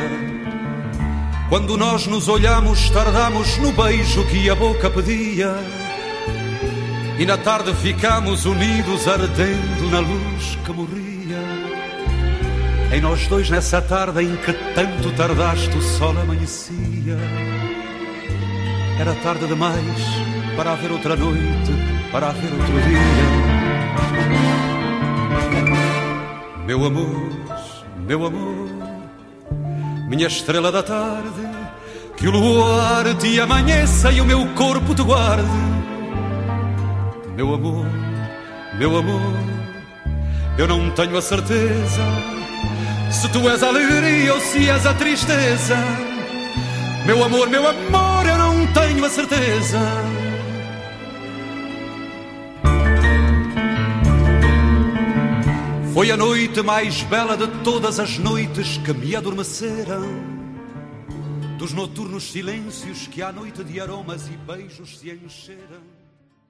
Quando nós nos olhamos, tardamos no beijo que a boca pedia. E na tarde ficamos unidos, ardendo na luz que morria. Em nós dois, nessa tarde em que tanto tardaste, o sol amanhecia. Era tarde demais para haver outra noite, para haver outro dia. Meu amor, meu amor, minha estrela da tarde, que o luar te amanheça e o meu corpo te guarde. Meu amor, meu amor, eu não tenho a certeza se tu és a alegria ou se és a tristeza. Meu amor, meu amor, eu não tenho a certeza. Foi a noite mais bela de todas as noites que me adormeceram. Dos noturnos silêncios que à noite de aromas e beijos se encheram.